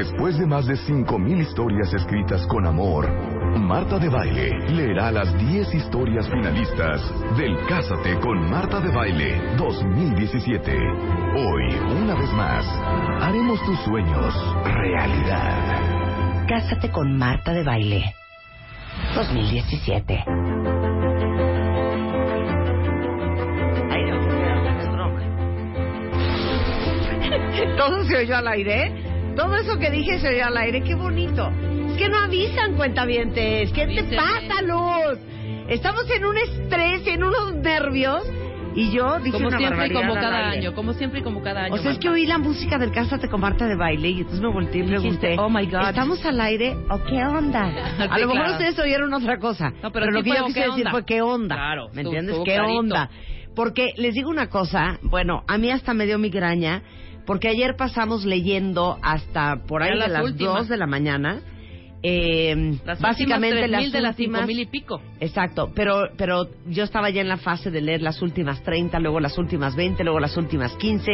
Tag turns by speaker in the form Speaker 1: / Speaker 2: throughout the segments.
Speaker 1: Después de más de 5.000 historias escritas con amor, Marta de Baile leerá las 10 historias finalistas del Cásate con Marta de Baile 2017. Hoy, una vez más, haremos tus sueños realidad.
Speaker 2: Cásate con Marta de Baile 2017. Ay, no, es broma. Todo se oyó al aire. Todo eso que dije se oyó al aire. Qué bonito. Es que no avisan, cuentavientes. ¿Qué te pasa, Luz? Estamos en un estrés, en unos nervios. Y yo dije
Speaker 3: Como
Speaker 2: una
Speaker 3: siempre y como cada año, como siempre y como cada año.
Speaker 2: O sea, es que oí la música del Cásate con Marta de baile y entonces me volteé y pregunté,
Speaker 3: "Oh, my God".
Speaker 2: ¿estamos al aire o qué onda? A lo mejor
Speaker 3: claro.
Speaker 2: ustedes oyeron otra cosa,
Speaker 3: No,
Speaker 2: pero,
Speaker 3: pero
Speaker 2: lo que yo
Speaker 3: "Oh,
Speaker 2: quise
Speaker 3: ¿qué
Speaker 2: decir
Speaker 3: onda?".
Speaker 2: fue ¿qué onda?
Speaker 3: Claro,
Speaker 2: ¿Me entiendes? ¿Qué
Speaker 3: clarito.
Speaker 2: onda? Porque les digo una cosa, bueno, a mí hasta me dio migraña, porque ayer pasamos leyendo hasta por ahí de
Speaker 3: las
Speaker 2: las
Speaker 3: últimas.
Speaker 2: 2 de la mañana. eh,
Speaker 3: Las
Speaker 2: básicamente
Speaker 3: últimas 3,000
Speaker 2: las
Speaker 3: de las
Speaker 2: últimas
Speaker 3: 5,000 y pico.
Speaker 2: Exacto, pero, pero yo estaba ya en la fase de leer las últimas 30, luego las últimas 20, luego las últimas 15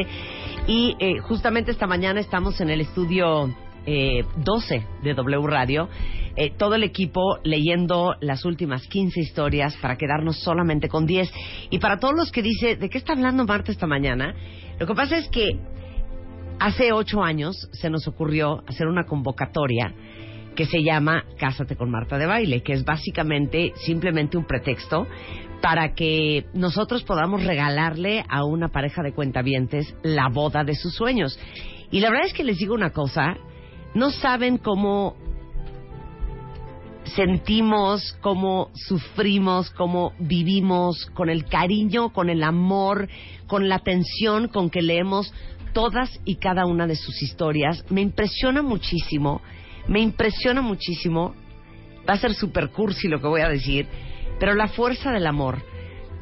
Speaker 2: y eh, justamente esta mañana estamos en el estudio eh, 12 de W Radio, eh, todo el equipo leyendo las últimas 15 historias para quedarnos solamente con 10 y para todos los que dice, ¿de qué está hablando Marta esta mañana? Lo que pasa es que hace ocho años se nos ocurrió hacer una convocatoria que se llama Cásate con Marta de Baile, que es básicamente simplemente un pretexto para que nosotros podamos regalarle a una pareja de cuentavientes la boda de sus sueños. Y la verdad es que les digo una cosa, no saben cómo sentimos, cómo sufrimos, cómo vivimos, con el cariño, con el amor, con la atención con que leemos todas y cada una de sus historias. Me impresiona muchísimo, me impresiona muchísimo, va a ser super cursi lo que voy a decir, pero la fuerza del amor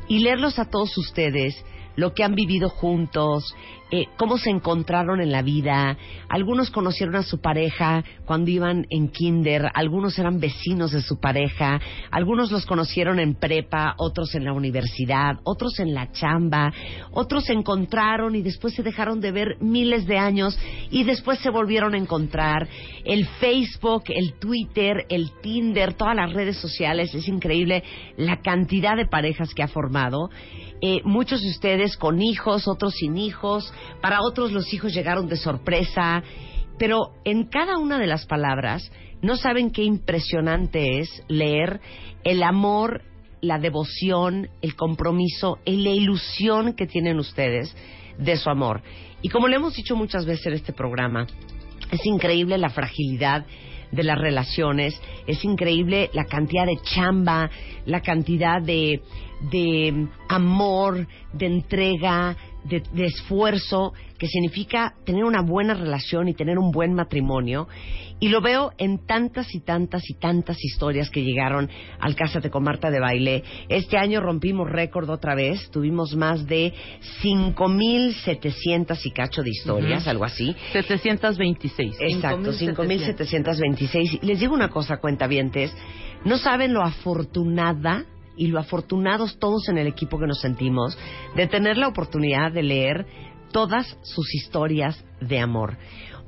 Speaker 2: y leerlos a todos ustedes, lo que han vivido juntos, eh, cómo se encontraron en la vida. Algunos conocieron a su pareja cuando iban en kinder, algunos eran vecinos de su pareja, algunos los conocieron en prepa, otros en la universidad, otros en la chamba, otros se encontraron y después se dejaron de ver miles de años y después se volvieron a encontrar. El Facebook, el Twitter, el Tinder, todas las redes sociales, es increíble la cantidad de parejas que ha formado. Eh, muchos de ustedes con hijos, otros sin hijos, para otros los hijos llegaron de sorpresa, pero en cada una de las palabras no saben qué impresionante es leer el amor, la devoción, el compromiso, y la ilusión que tienen ustedes de su amor. Y como le hemos dicho muchas veces en este programa, es increíble la fragilidad de las relaciones, es increíble la cantidad de chamba, la cantidad de, de amor, de entrega, de, de esfuerzo que significa tener una buena relación y tener un buen matrimonio. Y lo veo en tantas y tantas y tantas historias que llegaron al Cásate con Marta de Baile. Este año rompimos récord otra vez, tuvimos más de 5.700 y cacho de historias, algo así.
Speaker 3: 726.
Speaker 2: Exacto,
Speaker 3: 5,700.
Speaker 2: 5.726. Les digo una cosa, cuentavientes, no saben lo afortunada y lo afortunados todos en el equipo que nos sentimos de tener la oportunidad de leer todas sus historias de amor.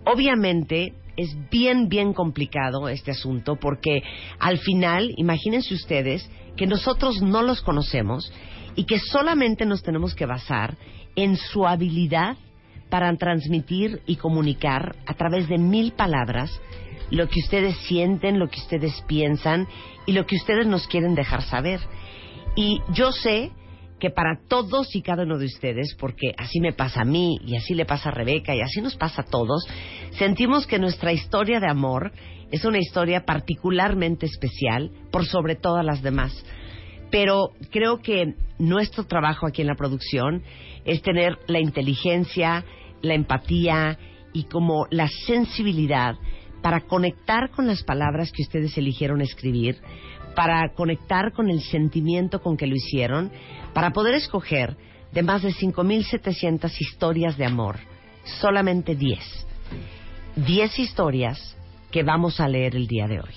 Speaker 2: Obviamente es bien, bien complicado este asunto porque al final, imagínense ustedes que nosotros no los conocemos y que solamente nos tenemos que basar en su habilidad para transmitir y comunicar a través de mil palabras lo que ustedes sienten, lo que ustedes piensan y lo que ustedes nos quieren dejar saber. Y yo sé que para todos y cada uno de ustedes, porque así me pasa a mí y así le pasa a Rebeca y así nos pasa a todos, sentimos que nuestra historia de amor es una historia particularmente especial por sobre todas las demás. Pero creo que nuestro trabajo aquí en la producción es tener la inteligencia, la empatía y como la sensibilidad para conectar con las palabras que ustedes eligieron escribir, para conectar con el sentimiento con que lo hicieron, para poder escoger de más de 5.700 historias de amor, solamente 10. 10 historias que vamos a leer el día de hoy.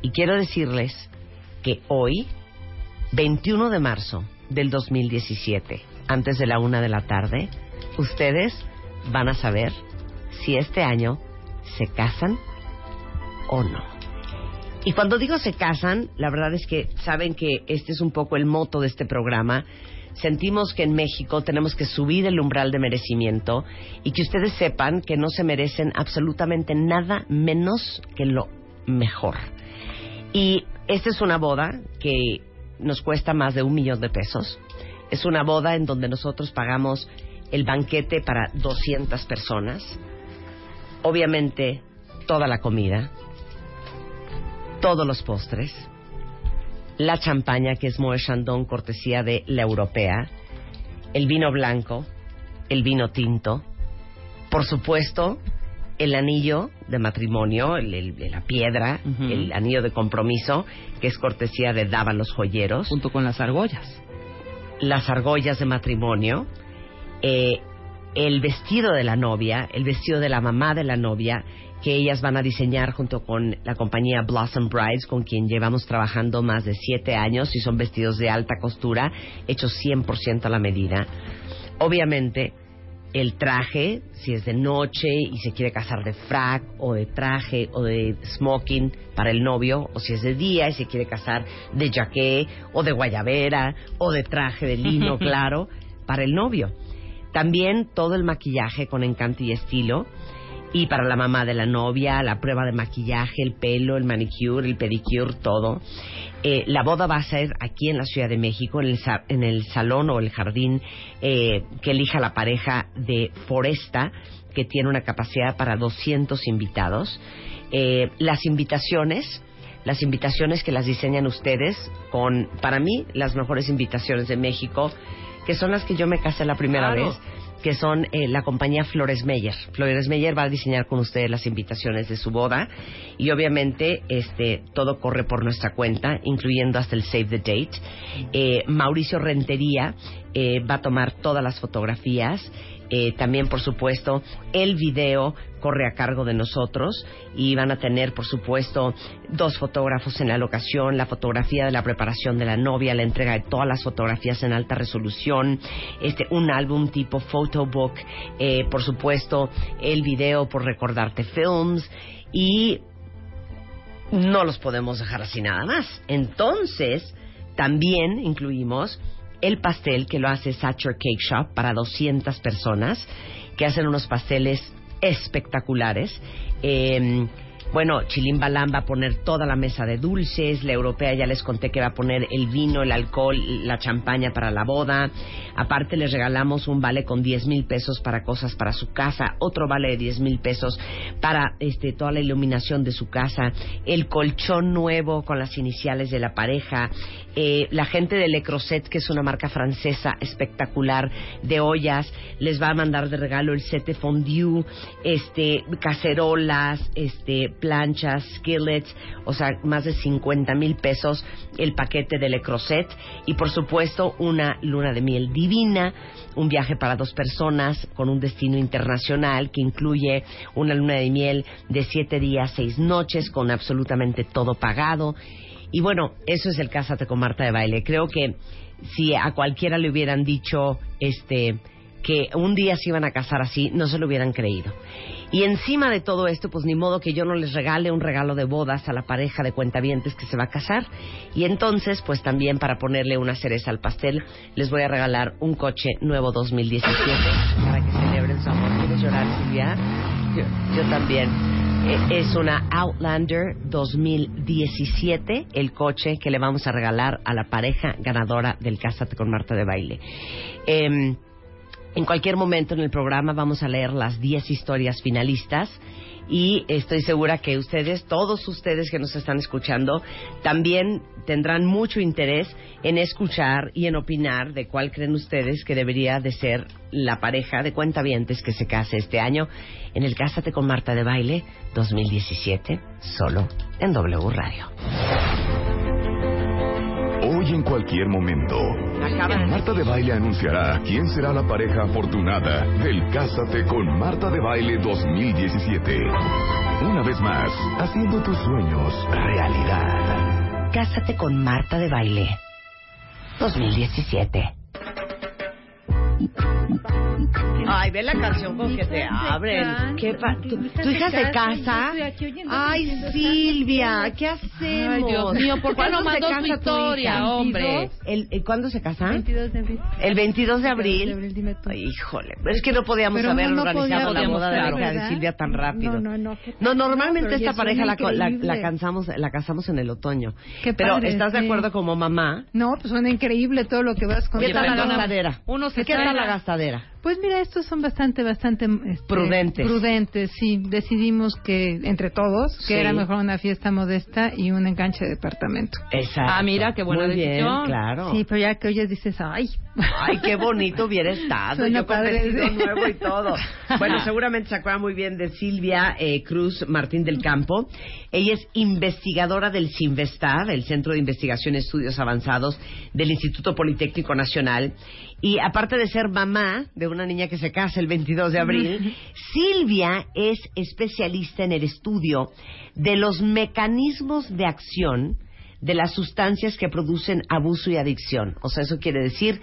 Speaker 2: Y quiero decirles que hoy, 21 de marzo del 2017, antes de la una de la tarde, ustedes van a saber si este año ¿se casan o no? Y cuando digo se casan, la verdad es que saben que este es un poco el moto de este programa. Sentimos que en México tenemos que subir el umbral de merecimiento y que ustedes sepan que no se merecen absolutamente nada menos que lo mejor. Y esta es una boda que nos cuesta más de un millón de pesos. Es una boda en donde nosotros pagamos el banquete para 200 personas. Obviamente, toda la comida, todos los postres, la champaña que es Moët Chandon cortesía de la europea, el vino blanco, el vino tinto, por supuesto, el anillo de matrimonio, el, el- la piedra, el anillo de compromiso, que es cortesía de Dávalos Joyeros,
Speaker 3: Junto con las argollas.
Speaker 2: las argollas de matrimonio, eh, el vestido de la novia, el vestido de la mamá de la novia, que ellas van a diseñar junto con la compañía Blossom Brides, con quien llevamos trabajando más de siete años y son vestidos de alta costura, hechos 100% a la medida. Obviamente, el traje, si es de noche y se quiere casar de frac o de traje o de smoking para el novio, o si es de día y se quiere casar de jaqué o de guayabera o de traje de lino, claro, para el novio. También todo el maquillaje con encanto y estilo. Y para la mamá de la novia, la prueba de maquillaje, el pelo, el manicure, el pedicure, todo. Eh, la boda va a ser aquí en la Ciudad de México, en el, en el salón o el jardín eh, que elija la pareja de Foresta, que tiene una capacidad para 200 invitados. Eh, las invitaciones, las invitaciones que las diseñan ustedes con, para mí, las mejores invitaciones de México, que son las que yo me casé la primera
Speaker 3: Claro.
Speaker 2: vez que son eh, la compañía Flores Meyer. Flores Meyer va a diseñar con ustedes las invitaciones de su boda y obviamente este todo corre por nuestra cuenta, incluyendo hasta el save the date. Eh, Mauricio Rentería eh, va a tomar todas las fotografías. Eh, también, por supuesto, el video corre a cargo de nosotros y van a tener, por supuesto, dos fotógrafos en la locación, la fotografía de la preparación de la novia, la entrega de todas las fotografías en alta resolución, este, un álbum tipo photobook, eh, por supuesto, el video por recordarte films y no los podemos dejar así nada más. Entonces, también incluimos el pastel que lo hace Satcher Cake Shop para 200 personas, que hacen unos pasteles espectaculares. Eh, bueno, Chilimbalam va a poner toda la mesa de dulces, la europea ya les conté que va a poner el vino, el alcohol, la champaña para la boda. Aparte les regalamos un vale con 10 mil pesos para cosas para su casa, otro vale de 10 mil pesos para este, toda la iluminación de su casa, el colchón nuevo con las iniciales de la pareja, eh, la gente de Le Creuset, que es una marca francesa espectacular de ollas, les va a mandar de regalo el set de fondue, este, cacerolas, este, planchas, skillets, o sea, más de 50 mil pesos el paquete de Le Creuset y por supuesto una luna de miel divina, un viaje para dos personas con un destino internacional que incluye una luna de miel de siete días, seis noches con absolutamente todo pagado. Y bueno, eso es el Cásate con Marta de Baile. Creo que si a cualquiera le hubieran dicho este que un día se iban a casar así, no se lo hubieran creído. Y encima de todo esto, pues ni modo que yo no les regale un regalo de bodas a la pareja de cuentavientes que se va a casar. Y entonces, pues también para ponerle una cereza al pastel, les voy a regalar un coche nuevo 2017 para que celebren su amor. ¿Quieres llorar, Silvia? Yo, yo también. Eh, Es una Outlander 2017, el coche que le vamos a regalar a la pareja ganadora del Cásate con Marta de Baile. Em, en cualquier momento en el programa vamos a leer las 10 historias finalistas y estoy segura que ustedes, todos ustedes que nos están escuchando, también tendrán mucho interés en escuchar y en opinar de cuál creen ustedes que debería de ser la pareja de cuentavientes que se case este año en el Cásate con Marta de Baile 2017, solo en W Radio.
Speaker 1: Hoy en cualquier momento, Marta de Baile anunciará quién será la pareja afortunada del Cásate con Marta de Baile 2017. Una vez más, haciendo tus sueños realidad.
Speaker 2: Cásate con Marta de Baile 2017. Ay, ve la canción con que te abren. ¿Qué pa- ¿Tu, tu hija se casa? Ay, Silvia, ¿qué hacemos?
Speaker 3: Ay, Dios mío, ¿por qué
Speaker 2: ¿Cuándo
Speaker 3: no mandó
Speaker 2: tu
Speaker 3: historia, hombre?
Speaker 2: ¿El, el- ¿Cuándo se casa?
Speaker 4: 22 de abril.
Speaker 2: El 22 de abril. Ay, híjole, es que no podíamos
Speaker 4: Pero
Speaker 2: haber
Speaker 4: no, no
Speaker 2: organizado la boda de la hija de. Silvia tan rápido.
Speaker 4: No, no, no,
Speaker 2: normalmente
Speaker 4: Pero
Speaker 2: esta pareja la, la, la cansamos, la casamos en el otoño.
Speaker 4: Qué
Speaker 2: Pero
Speaker 4: padre,
Speaker 2: ¿estás de acuerdo como mamá?
Speaker 4: No, pues suena increíble todo lo que vas con
Speaker 2: ¿Qué tal la?
Speaker 3: Uno se
Speaker 2: ¿Qué
Speaker 3: traga-
Speaker 2: la gastadera?
Speaker 4: Pues mira, estos son bastante, bastante este,
Speaker 2: Prudentes.
Speaker 4: Prudentes, sí. Decidimos que entre todos que
Speaker 2: Sí.
Speaker 4: era mejor una fiesta modesta y un enganche de departamento.
Speaker 2: Exacto.
Speaker 3: Ah, mira, qué buena
Speaker 2: Muy bien,
Speaker 3: decisión.
Speaker 2: claro.
Speaker 4: Sí, pero ya que oyes dices, ay.
Speaker 2: Ay, qué bonito hubiera estado.
Speaker 4: Suena
Speaker 2: Yo con
Speaker 4: padre,
Speaker 2: vestido
Speaker 4: sí.
Speaker 2: nuevo y todo. Bueno, seguramente se acuerdan muy bien de Silvia eh, Cruz Martín del Campo. Ella es investigadora del CINVESTAD, el Centro de Investigación y Estudios Avanzados del Instituto Politécnico Nacional. Y aparte de ser mamá de una niña que se casa el 22 de abril, Silvia es especialista en el estudio de los mecanismos de acción de las sustancias que producen abuso y adicción. O sea, eso quiere decir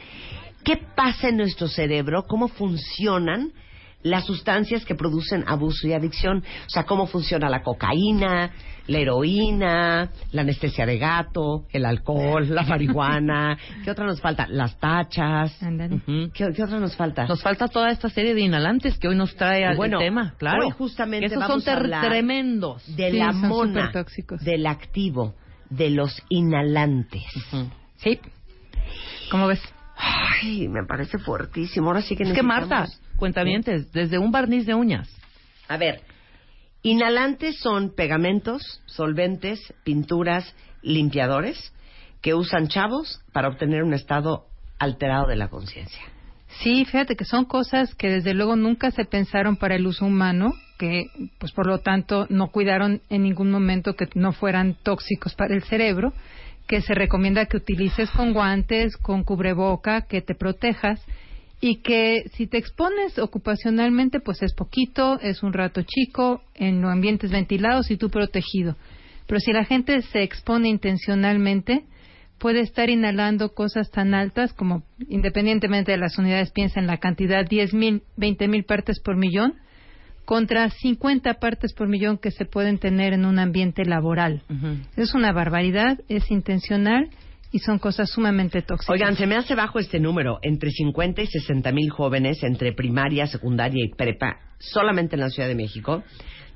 Speaker 2: qué pasa en nuestro cerebro, cómo funcionan las sustancias que producen abuso y adicción. O sea, cómo funciona la cocaína, la heroína, la anestesia de gato, el alcohol, la marihuana. ¿Qué otra nos falta? Las tachas.
Speaker 4: Ándale.
Speaker 3: Ujú.
Speaker 2: ¿Qué, qué otra nos falta?
Speaker 3: Nos falta toda esta serie de inhalantes que hoy nos trae al
Speaker 2: Bueno,
Speaker 3: tema, claro.
Speaker 2: hoy justamente
Speaker 3: esos
Speaker 2: vamos
Speaker 3: son
Speaker 2: a
Speaker 3: tremendos.
Speaker 2: de
Speaker 4: Sí,
Speaker 2: la mona, del activo, de los inhalantes.
Speaker 4: Sí. ¿Cómo ves?
Speaker 2: Ay, me parece fuertísimo. Ahora sí que
Speaker 3: Es que Marta, cuentavientes, desde un barniz de uñas.
Speaker 2: A ver, inhalantes son pegamentos, solventes, pinturas, limpiadores que usan chavos para obtener un estado alterado de la conciencia.
Speaker 4: Sí, fíjate que son cosas que desde luego nunca se pensaron para el uso humano, que pues por lo tanto no cuidaron en ningún momento que no fueran tóxicos para el cerebro, que se recomienda que utilices con guantes, con cubreboca, que te protejas y que si te expones ocupacionalmente pues es poquito, es un rato chico, en ambientes ventilados y tú protegido. Pero si la gente se expone intencionalmente, puede estar inhalando cosas tan altas como, independientemente de las unidades, piensa en la cantidad 10.000, 20.000 partes por millón, contra 50 partes por millón que se pueden tener en un ambiente laboral. Es una barbaridad, es intencional y son cosas sumamente tóxicas.
Speaker 2: Oigan, se me hace bajo este número. Entre 50 y 60 mil jóvenes entre primaria, secundaria y prepa, solamente en la Ciudad de México,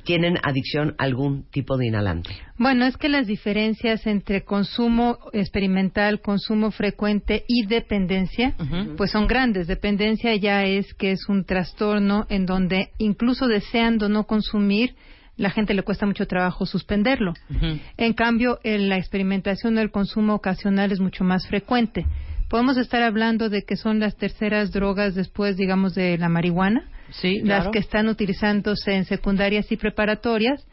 Speaker 2: tienen adicción a algún tipo de inhalante.
Speaker 4: Bueno, es que las diferencias entre consumo experimental, consumo frecuente y dependencia, pues son grandes. Dependencia ya es que es un trastorno en donde incluso deseando no consumir, la gente le cuesta mucho trabajo suspenderlo. En cambio, en la experimentación o el consumo ocasional es mucho más frecuente. Podemos estar hablando de que son las terceras drogas después, digamos, de la marihuana,
Speaker 3: Sí,
Speaker 4: las que están utilizándose en secundarias y preparatorias,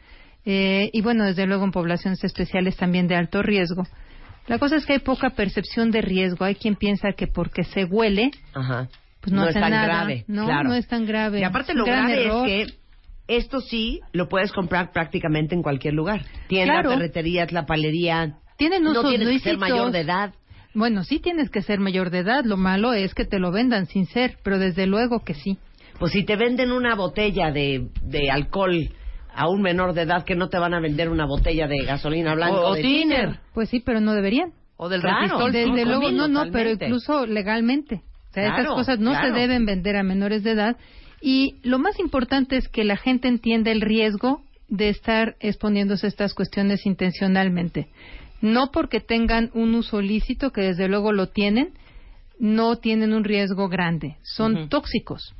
Speaker 4: eh, y bueno, desde luego en poblaciones especiales también de alto riesgo. La cosa es que hay poca percepción de riesgo. Hay quien piensa que porque se huele,
Speaker 2: Ajá.
Speaker 4: pues no,
Speaker 2: es
Speaker 4: hace
Speaker 2: tan
Speaker 4: nada.
Speaker 2: grave.
Speaker 4: No,
Speaker 2: claro.
Speaker 4: no es tan grave.
Speaker 2: Y aparte lo grave
Speaker 4: error.
Speaker 2: es que esto sí lo puedes comprar prácticamente en cualquier lugar. Tiendas,
Speaker 4: Claro.
Speaker 2: ferreterías, la palería.
Speaker 4: Tienen
Speaker 2: no
Speaker 4: usos
Speaker 2: tienes que ser mayor de edad.
Speaker 4: Bueno, sí tienes que ser mayor de edad. Lo malo es que te lo vendan sin ser, pero desde luego que sí.
Speaker 2: Pues si te venden una botella de, de alcohol a un menor de edad, que no te van a vender una botella de gasolina blanca
Speaker 3: O-
Speaker 2: de
Speaker 3: tiner.
Speaker 2: tiner.
Speaker 4: Pues sí, pero no deberían.
Speaker 3: O del
Speaker 2: Claro,
Speaker 3: resistol.
Speaker 4: Desde
Speaker 2: sí,
Speaker 4: luego, no, no, pero incluso legalmente. O sea,
Speaker 2: Claro,
Speaker 4: estas cosas no
Speaker 2: claro.
Speaker 4: se deben vender a menores de edad. Y lo más importante es que la gente entienda el riesgo de estar exponiéndose a estas cuestiones intencionalmente. No porque tengan un uso lícito, que desde luego lo tienen, no tienen un riesgo grande. Son tóxicos.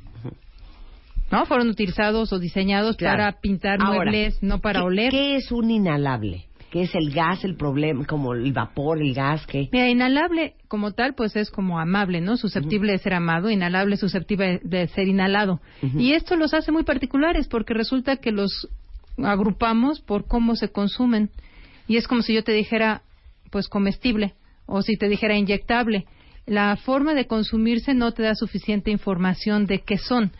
Speaker 4: ¿No? Fueron utilizados o diseñados
Speaker 2: Claro.
Speaker 4: para pintar
Speaker 2: Ahora,
Speaker 4: muebles, no para
Speaker 2: ¿qué-
Speaker 4: oler.
Speaker 2: ¿Qué es un inhalable? ¿Qué es el gas, el problema, como el vapor, el gas? ¿qué?
Speaker 4: Mira, inhalable como tal, pues es como amable, ¿no? Susceptible de ser amado, inhalable, susceptible de ser inhalado. Y esto los hace muy particulares porque resulta que los agrupamos por cómo se consumen. Y es como si yo te dijera, pues comestible, o si te dijera inyectable. La forma de consumirse no te da suficiente información de qué son.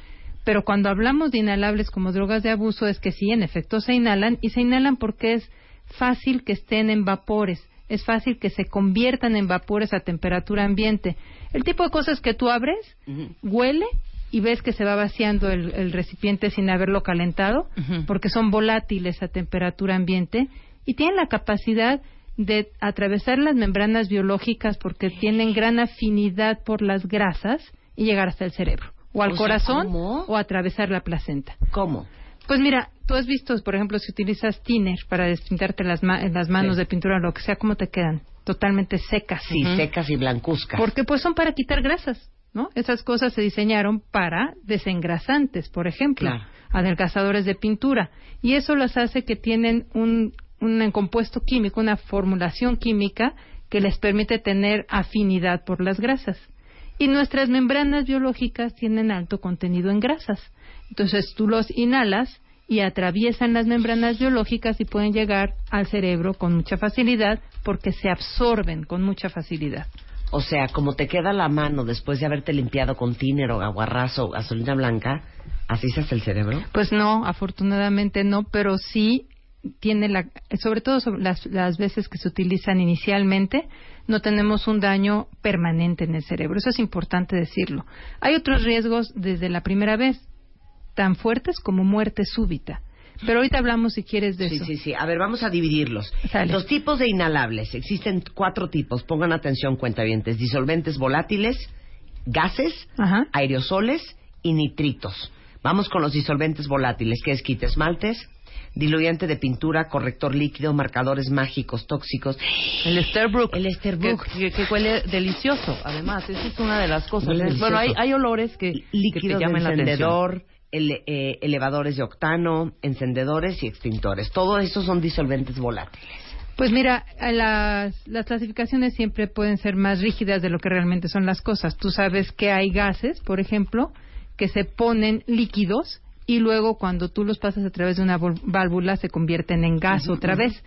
Speaker 4: Pero cuando hablamos de inhalables como drogas de abuso es que sí, en efecto se inhalan y se inhalan porque es fácil que estén en vapores, es fácil que se conviertan en vapores a temperatura ambiente. El tipo de cosas que tú abres, huele y ves que se va vaciando el, el recipiente sin haberlo calentado, porque son volátiles a temperatura ambiente y tienen la capacidad de atravesar las membranas biológicas porque tienen gran afinidad por las grasas y llegar hasta el cerebro, o al
Speaker 2: O
Speaker 4: corazón, o atravesar la placenta.
Speaker 2: ¿Cómo?
Speaker 4: Pues mira, tú has visto, por ejemplo, si utilizas thinner para despintarte las, ma- las manos
Speaker 2: Sí.
Speaker 4: de pintura o lo que sea, ¿cómo te quedan? Totalmente secas.
Speaker 2: Sí, secas y blancuzcas.
Speaker 4: Porque pues son para quitar grasas, ¿no? Esas cosas se diseñaron para desengrasantes, por ejemplo,
Speaker 2: Claro.
Speaker 4: adelgazadores de pintura. Y eso las hace que tienen un, un compuesto químico, una formulación química que les permite tener afinidad por las grasas. Y nuestras membranas biológicas tienen alto contenido en grasas. Entonces tú los inhalas y atraviesan las membranas biológicas y pueden llegar al cerebro con mucha facilidad porque se absorben con mucha facilidad.
Speaker 2: O sea, como te queda la mano después de haberte limpiado con tiner o aguarrazo o gasolina blanca, así se hace el cerebro.
Speaker 4: Pues no, afortunadamente no, pero sí tiene la, sobre todo sobre las, las veces que se utilizan inicialmente, no tenemos un daño permanente en el cerebro. Eso es importante decirlo. Hay otros riesgos desde la primera vez, tan fuertes como muerte súbita. Pero ahorita hablamos, si quieres, de
Speaker 2: Sí,
Speaker 4: eso.
Speaker 2: sí, sí. A ver, vamos a dividirlos.
Speaker 4: Sale.
Speaker 2: Los tipos de inhalables. Existen cuatro tipos. Pongan atención, cuentavientes. Disolventes volátiles, gases,
Speaker 4: Ajá.
Speaker 2: aerosoles y nitritos. Vamos con los disolventes volátiles, que es quita esmaltes, diluyente de pintura, corrector líquido, marcadores mágicos, tóxicos.
Speaker 3: El Esterbrook.
Speaker 2: El Esterbrook.
Speaker 3: Que, que- que huele delicioso, además. Esa es una de las cosas.
Speaker 2: Huele.
Speaker 3: Bueno, hay, olores que, que
Speaker 2: líquidos
Speaker 3: te
Speaker 2: de
Speaker 3: llaman la atención.
Speaker 2: encendedor, ele- eh, elevadores de octano, encendedores y extintores. Todo eso son disolventes volátiles.
Speaker 4: Pues mira, las, las clasificaciones siempre pueden ser más rígidas de lo que realmente son las cosas. Tú sabes que hay gases, por ejemplo, que se ponen líquidos y luego cuando tú los pasas a través de una válvula se convierten en gas otra vez.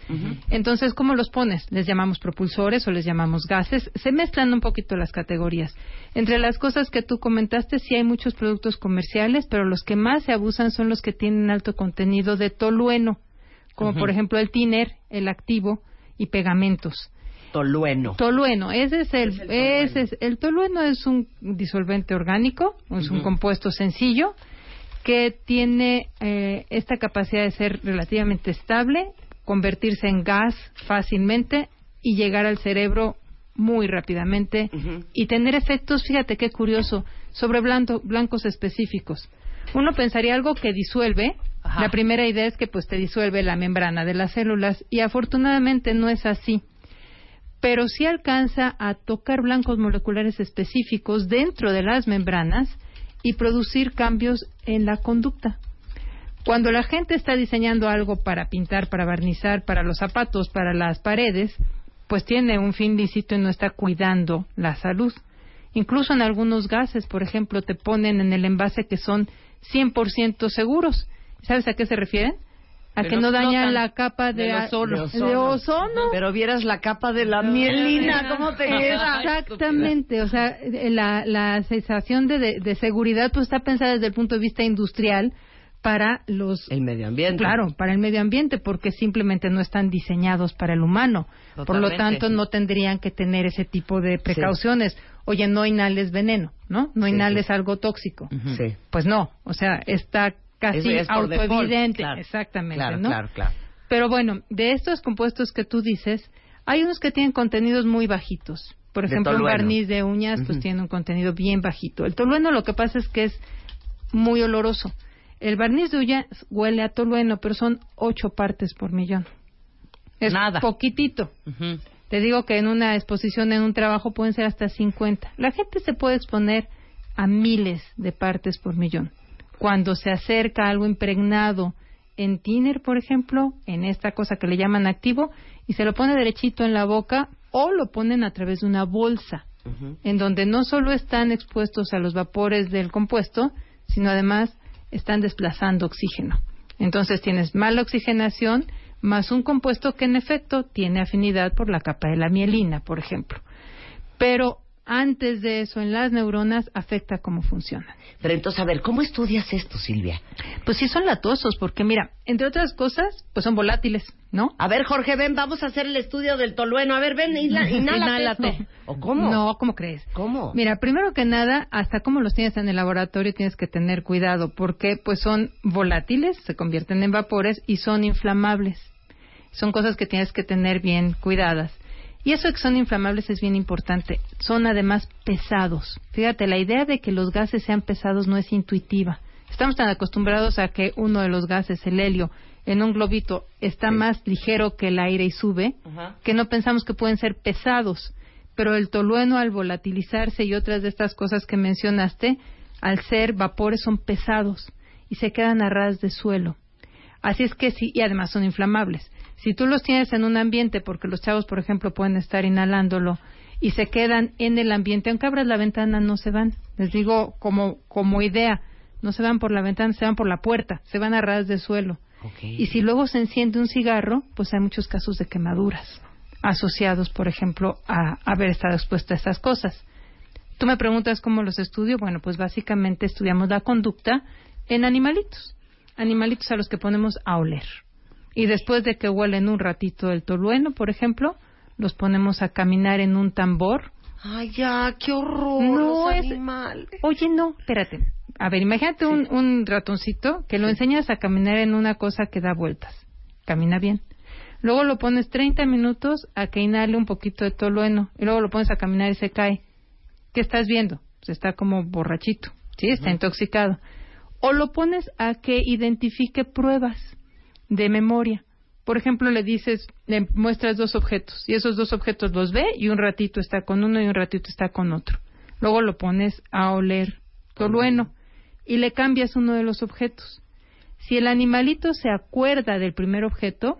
Speaker 4: Entonces, ¿cómo los pones? Les llamamos propulsores o les llamamos gases. Se mezclan un poquito las categorías. Entre las cosas que tú comentaste, sí hay muchos productos comerciales, pero los que más se abusan son los que tienen alto contenido de tolueno como por ejemplo el tiner, el activo y pegamentos.
Speaker 2: Tolueno.
Speaker 4: Tolueno, ese es el,
Speaker 2: Es el tolueno.
Speaker 4: ese es- el tolueno es un disolvente orgánico, es un compuesto sencillo que tiene eh, esta capacidad de ser relativamente estable, convertirse en gas fácilmente y llegar al cerebro muy rápidamente y tener efectos, fíjate qué curioso, sobre blanco- blancos específicos. Uno pensaría algo que disuelve.
Speaker 3: Ajá.
Speaker 4: La primera idea es que pues te disuelve la membrana de las células y afortunadamente no es así. Pero sí alcanza a tocar blancos moleculares específicos dentro de las membranas y producir cambios en la conducta. Cuando la gente está diseñando algo para pintar, para barnizar, para los zapatos, para las paredes, pues tiene un fin lícito y no está cuidando la salud. Incluso en algunos gases, por ejemplo, te ponen en el envase que son 100% seguros. ¿Sabes a qué se refieren? A
Speaker 3: Que no
Speaker 4: dañan la capa de,
Speaker 3: ozono.
Speaker 4: de ozono.
Speaker 2: Pero vieras la capa de la mielina, ¿cómo te queda?
Speaker 4: Exactamente, o sea, la, la sensación de, de, de seguridad pues está pensada desde el punto de vista industrial para los
Speaker 2: El medio ambiente.
Speaker 4: Claro, para el medio ambiente, porque simplemente no están diseñados para el humano. Por lo tanto, no tendrían que tener ese tipo de precauciones. Oye, no inhales veneno, ¿no? No
Speaker 2: Sí,
Speaker 4: inhales
Speaker 2: sí.
Speaker 4: algo tóxico.
Speaker 2: Sí.
Speaker 4: Pues no, o sea, está casi
Speaker 2: es
Speaker 4: autoevidente.
Speaker 2: claro.
Speaker 4: Exactamente,
Speaker 2: Claro,
Speaker 4: ¿no?
Speaker 2: claro, claro.
Speaker 4: Pero bueno, de estos compuestos que tú dices, hay unos que tienen contenidos muy bajitos. Por ejemplo, un barniz de uñas, pues tiene un contenido bien bajito. El tolueno lo que pasa es que es muy oloroso. El barniz de uñas huele a tolueno, pero son ocho partes por millón. Es
Speaker 3: Nada.
Speaker 4: poquitito. Te digo que en una exposición, en un trabajo, pueden ser hasta 50. La gente se puede exponer a miles de partes por millón. Cuando se acerca algo impregnado en tiner, por ejemplo, en esta cosa que le llaman activo, y se lo pone derechito en la boca o lo ponen a través de una bolsa, en donde no solo están expuestos a los vapores del compuesto, sino además están desplazando oxígeno. Entonces tienes mala oxigenación más un compuesto que en efecto tiene afinidad por la capa de la mielina, por ejemplo. Pero antes de eso en las neuronas afecta cómo funcionan.
Speaker 2: Pero entonces, a ver, ¿cómo estudias esto, Silvia?
Speaker 4: Pues sí son latosos, porque mira, entre otras cosas, pues son volátiles, ¿no?
Speaker 2: A ver, Jorge, ven, vamos a hacer el estudio del tolueno. A ver, ven, inhala, inhálate esto. ¿O cómo?
Speaker 4: No, ¿cómo crees?
Speaker 2: ¿Cómo?
Speaker 4: Mira, primero que nada, hasta cómo los tienes en el laboratorio tienes que tener cuidado, porque pues son volátiles, se convierten en vapores y son inflamables. Son cosas que tienes que tener bien cuidadas. Y eso de que son inflamables es bien importante. Son además pesados. Fíjate, la idea de que los gases sean pesados no es intuitiva. Estamos tan acostumbrados a que uno de los gases, el helio, en un globito está más ligero que el aire y sube, que no pensamos que pueden ser pesados. Pero el tolueno al volatilizarse y otras de estas cosas que mencionaste, al ser vapores son pesados y se quedan a ras de suelo. Así es que sí, y además son inflamables. Si tú los tienes en un ambiente, porque los chavos, por ejemplo, pueden estar inhalándolo y se quedan en el ambiente, aunque abras la ventana, no se van. Les digo como, como idea, no se van por la ventana, se van por la puerta, se van a ras de suelo. Y si luego se enciende un cigarro, pues hay muchos casos de quemaduras asociados, por ejemplo, a haber estado expuesto a estas cosas. Tú me preguntas cómo los estudio. Bueno, pues básicamente estudiamos la conducta en animalitos, animalitos a los que ponemos a oler. Y después de que huelen un ratito el tolueno, por ejemplo, los ponemos a caminar en un tambor.
Speaker 2: Ay, ya, qué horror.
Speaker 4: No
Speaker 2: los
Speaker 4: es-
Speaker 2: animales.
Speaker 4: Oye, no, espérate. A ver, imagínate un, un ratoncito que lo enseñas a caminar en una cosa que da vueltas. Camina bien. Luego lo pones 30 minutos a que inhale un poquito de tolueno. Y luego lo pones a caminar y se cae. ¿Qué estás viendo? Pues está como borrachito. ¿Sí? Está intoxicado. O lo pones a que identifique pruebas de memoria. Por ejemplo, le dices, le muestras dos objetos y esos dos objetos los ve y un ratito está con uno y un ratito está con otro. Luego lo pones a oler tolueno y le cambias uno de los objetos. Si el animalito se acuerda del primer objeto,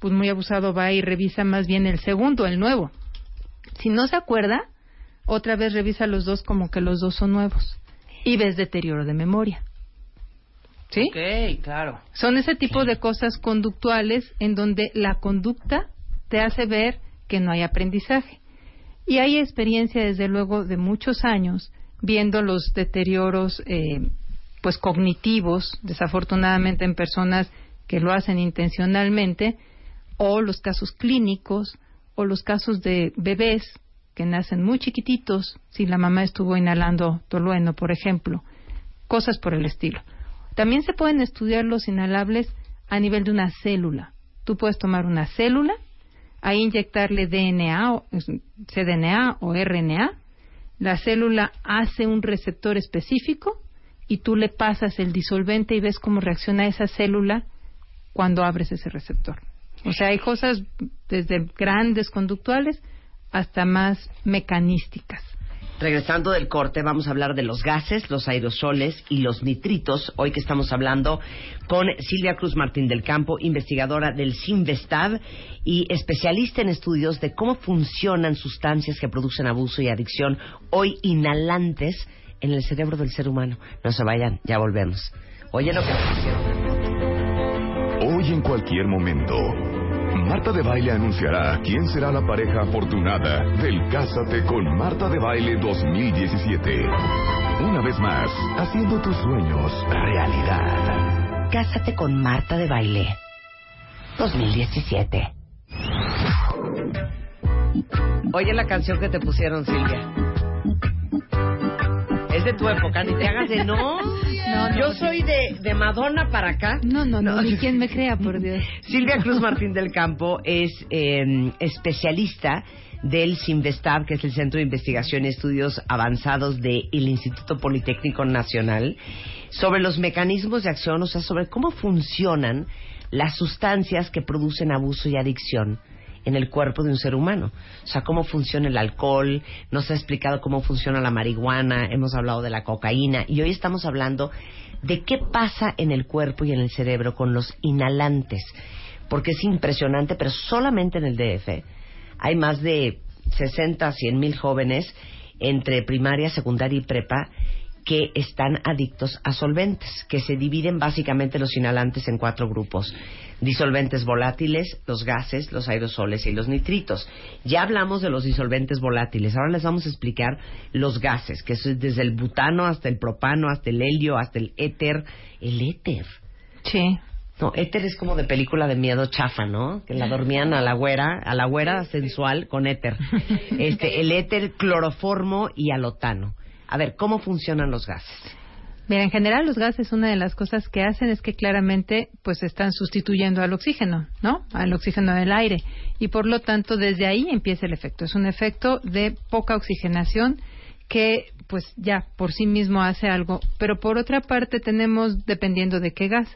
Speaker 4: pues muy abusado va y revisa más bien el segundo, el nuevo. Si no se acuerda, otra vez revisa los dos como que los dos son nuevos y ves deterioro de memoria. ¿Sí?
Speaker 3: Ok, claro.
Speaker 4: Son ese tipo de cosas conductuales en donde la conducta te hace ver que no hay aprendizaje. Y hay experiencia, desde luego, de muchos años viendo los deterioros eh, pues cognitivos, desafortunadamente en personas que lo hacen intencionalmente, o los casos clínicos, o los casos de bebés que nacen muy chiquititos, si la mamá estuvo inhalando tolueno, por ejemplo, cosas por el estilo. También se pueden estudiar los inhalables a nivel de una célula. Tú puedes tomar una célula, ahí inyectarle DNA, o, cDNA o RNA. La célula hace un receptor específico y tú le pasas el disolvente y ves cómo reacciona esa célula cuando abres ese receptor. O sea, hay cosas desde grandes conductuales hasta más mecanísticas.
Speaker 2: Regresando del corte, vamos a hablar de los gases, los aerosoles y los nitritos. Hoy que estamos hablando con Silvia Cruz Martín del Campo, investigadora del Sinvestav y especialista en estudios de cómo funcionan sustancias que producen abuso y adicción, hoy inhalantes en el cerebro del ser humano. No se vayan, ya volvemos. Oye lo que
Speaker 1: Hoy en cualquier momento, Marta de Baile anunciará quién será la pareja afortunada del Cásate con Marta de Baile 2017. Una vez más, haciendo tus sueños realidad.
Speaker 2: Cásate con Marta de Baile 2017. Oye la canción que te pusieron, Silvia. Es de tu época, ni te hagas de no.
Speaker 4: no,
Speaker 2: Yo soy de, de Madonna para acá.
Speaker 4: No, no, no, ni quien me crea, por Dios.
Speaker 2: Silvia Cruz Martín del Campo es eh, especialista del CINVESTAB, que es el Centro de Investigación y Estudios Avanzados del Instituto Politécnico Nacional, sobre los mecanismos de acción, o sea, sobre cómo funcionan las sustancias que producen abuso y adicción en el cuerpo de un ser humano. O sea, cómo funciona el alcohol, nos ha explicado cómo funciona la marihuana, hemos hablado de la cocaína y hoy estamos hablando de qué pasa en el cuerpo y en el cerebro con los inhalantes. Porque es impresionante, pero solamente en el DF hay más de 60, 100 mil jóvenes entre primaria, secundaria y prepa que están adictos a solventes, que se dividen básicamente los inhalantes en cuatro grupos. Disolventes volátiles, los gases, los aerosoles y los nitritos. Ya hablamos de los disolventes volátiles, ahora les vamos a explicar los gases, que es desde el butano hasta el propano, hasta el helio, hasta el éter. El éter.
Speaker 4: Sí.
Speaker 2: No, éter es como de película de miedo chafa, ¿no? Que la dormían a la güera, a la güera sensual con éter. Este, el éter, cloroformo y alotano. A ver, ¿cómo funcionan los gases?
Speaker 4: Mira, en general los gases una de las cosas que hacen es que claramente pues están sustituyendo al oxígeno, ¿no? Al oxígeno del aire y por lo tanto desde ahí empieza el efecto. Es un efecto de poca oxigenación que pues ya por sí mismo hace algo, pero por otra parte tenemos dependiendo de qué gas.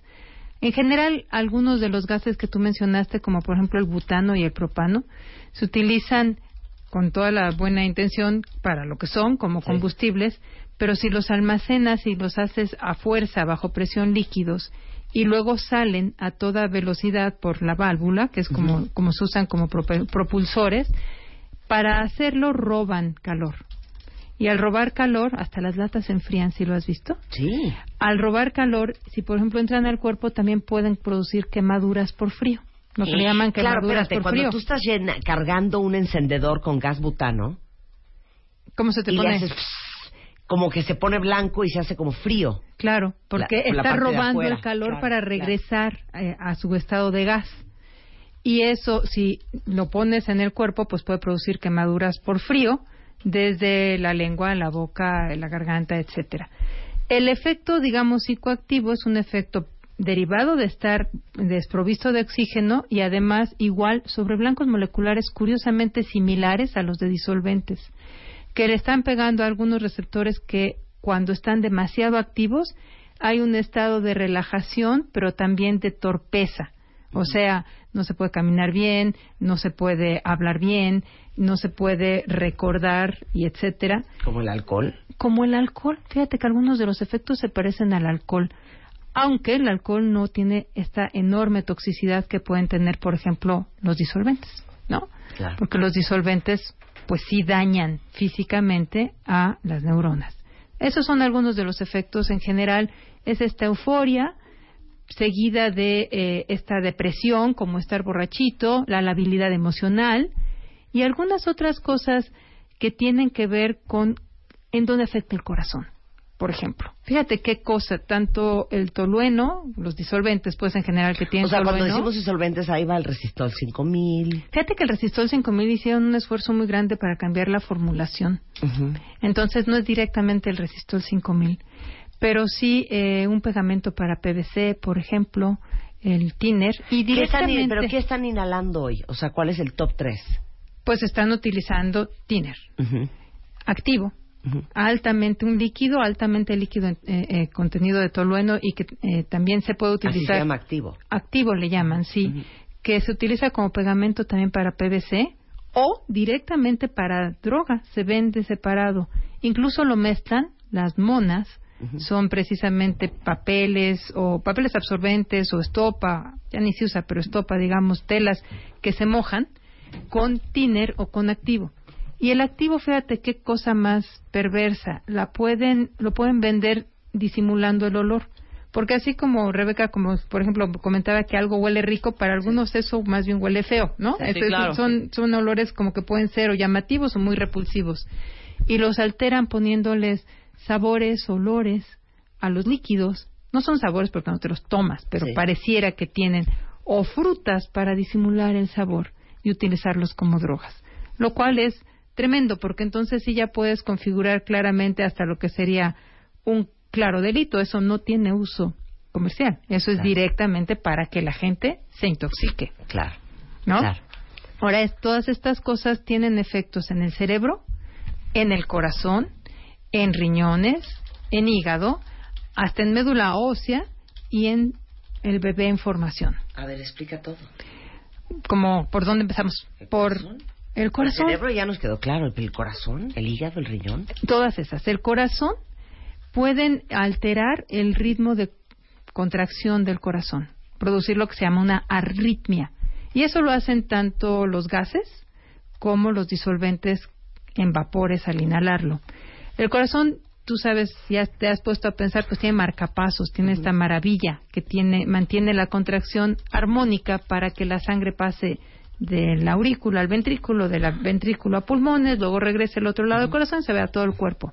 Speaker 4: En general, algunos de los gases que tú mencionaste, como por ejemplo el butano y el propano, se utilizan con toda la buena intención para lo que son, como combustibles, pero si los almacenas y los haces a fuerza, bajo presión líquidos, y luego salen a toda velocidad por la válvula, que es como, como se usan como propulsores, para hacerlo roban calor. Y al robar calor, hasta las latas se enfrían, ¿sí lo has visto?
Speaker 2: Sí.
Speaker 4: Al robar calor, si por ejemplo entran al cuerpo, también pueden producir quemaduras por frío. Lo que le llaman
Speaker 2: Claro, espérate,
Speaker 4: por
Speaker 2: cuando
Speaker 4: frío.
Speaker 2: tú estás llena- cargando un encendedor con gas butano
Speaker 4: ¿Cómo se te
Speaker 2: y le
Speaker 4: pone?
Speaker 2: haces como que se pone blanco y se hace como frío.
Speaker 4: Claro, porque
Speaker 2: La-
Speaker 4: está robando
Speaker 2: afuera,
Speaker 4: el calor
Speaker 2: claro,
Speaker 4: para
Speaker 2: claro.
Speaker 4: regresar eh, a su estado de gas. Y eso, si lo pones en el cuerpo, pues puede producir quemaduras por frío, desde la lengua, la boca, la garganta, etcétera. El efecto, digamos, psicoactivo es un efecto derivado de estar desprovisto de oxígeno y además igual sobre blancos moleculares curiosamente similares a los de disolventes, que le están pegando a algunos receptores que cuando están demasiado activos hay un estado de relajación, pero también de torpeza. O sea, no se puede caminar bien, no se puede hablar bien, no se puede recordar y etcétera
Speaker 2: Como el alcohol.
Speaker 4: como el alcohol. Fíjate que algunos de los efectos se parecen al alcohol, aunque el alcohol no tiene esta enorme toxicidad que pueden tener, por ejemplo, los disolventes, ¿no?
Speaker 2: Claro.
Speaker 4: Porque los disolventes, pues sí dañan físicamente a las neuronas. Esos son algunos de los efectos en general. Es esta euforia seguida de eh, esta depresión, como estar borrachito, la labilidad emocional y algunas otras cosas que tienen que ver con en dónde afecta el corazón. Por ejemplo, fíjate qué cosa, tanto el tolueno, los disolventes, pues en general que tienen
Speaker 2: O sea, cuando
Speaker 4: tolueno,
Speaker 2: decimos disolventes, ahí va el resistol 5000.
Speaker 4: Fíjate que el Resistol 5000 hicieron un esfuerzo muy grande para cambiar la formulación. Entonces no es directamente el Resistol 5000, pero sí eh, un pegamento para PVC, por ejemplo, el Tiner y
Speaker 2: ¿Qué están,
Speaker 4: directamente
Speaker 2: ¿Pero qué están inhalando hoy? O sea, ¿cuál es el top 3?
Speaker 4: pues están utilizando Tiner activo, altamente un líquido, altamente líquido eh, eh, contenido de tolueno y que eh, también se puede
Speaker 2: Así se
Speaker 4: utilizar
Speaker 2: llama activo.
Speaker 4: activo le llaman, sí, que se utiliza como pegamento también para PVC o directamente para droga, se vende separado. Incluso lo mezclan las monas, son precisamente papeles o papeles absorbentes o estopa, ya ni se usa, pero estopa, digamos, telas que se mojan con tiner o con activo. Y el activo, fíjate qué cosa más perversa, la pueden lo pueden vender disimulando el olor. Porque así como Rebeca, como por ejemplo comentaba que algo huele rico, para algunos eso más bien huele feo, ¿no?
Speaker 3: Sí, claro.
Speaker 4: son, son olores como que pueden ser o llamativos o muy repulsivos. Y los alteran poniéndoles sabores, olores a los líquidos. No son sabores porque no te los tomas, pero
Speaker 2: Sí.
Speaker 4: pareciera que tienen. O frutas para disimular el sabor y utilizarlos como drogas. Lo cual es tremendo porque entonces sí ya puedes configurar claramente hasta lo que sería un claro delito. Eso no tiene uso comercial. Eso es
Speaker 2: Claro.
Speaker 4: directamente para que la gente se intoxique.
Speaker 2: Claro.
Speaker 4: ¿no?
Speaker 2: Claro.
Speaker 4: Ahora, es- todas estas cosas tienen efectos en el cerebro, en el corazón, en riñones, en hígado, hasta en médula ósea y en el bebé en formación.
Speaker 2: A ver, explica todo.
Speaker 4: Como, ¿por dónde empezamos?
Speaker 2: ¿El
Speaker 4: Por? El corazón.
Speaker 2: El cerebro ya nos quedó claro. ¿El, corazón? ¿El hígado? ¿El riñón?
Speaker 4: Todas esas. El corazón pueden alterar el ritmo de contracción del corazón, producir lo que se llama una arritmia. Y eso lo hacen tanto los gases como los disolventes en vapores al inhalarlo. El corazón tú sabes, ya te has puesto a pensar, pues tiene marcapasos, tiene esta maravilla que tiene, mantiene la contracción armónica para que la sangre pase del aurículo al ventrículo, del ventrículo a pulmones, luego regrese al otro lado del corazón, se ve a todo el cuerpo.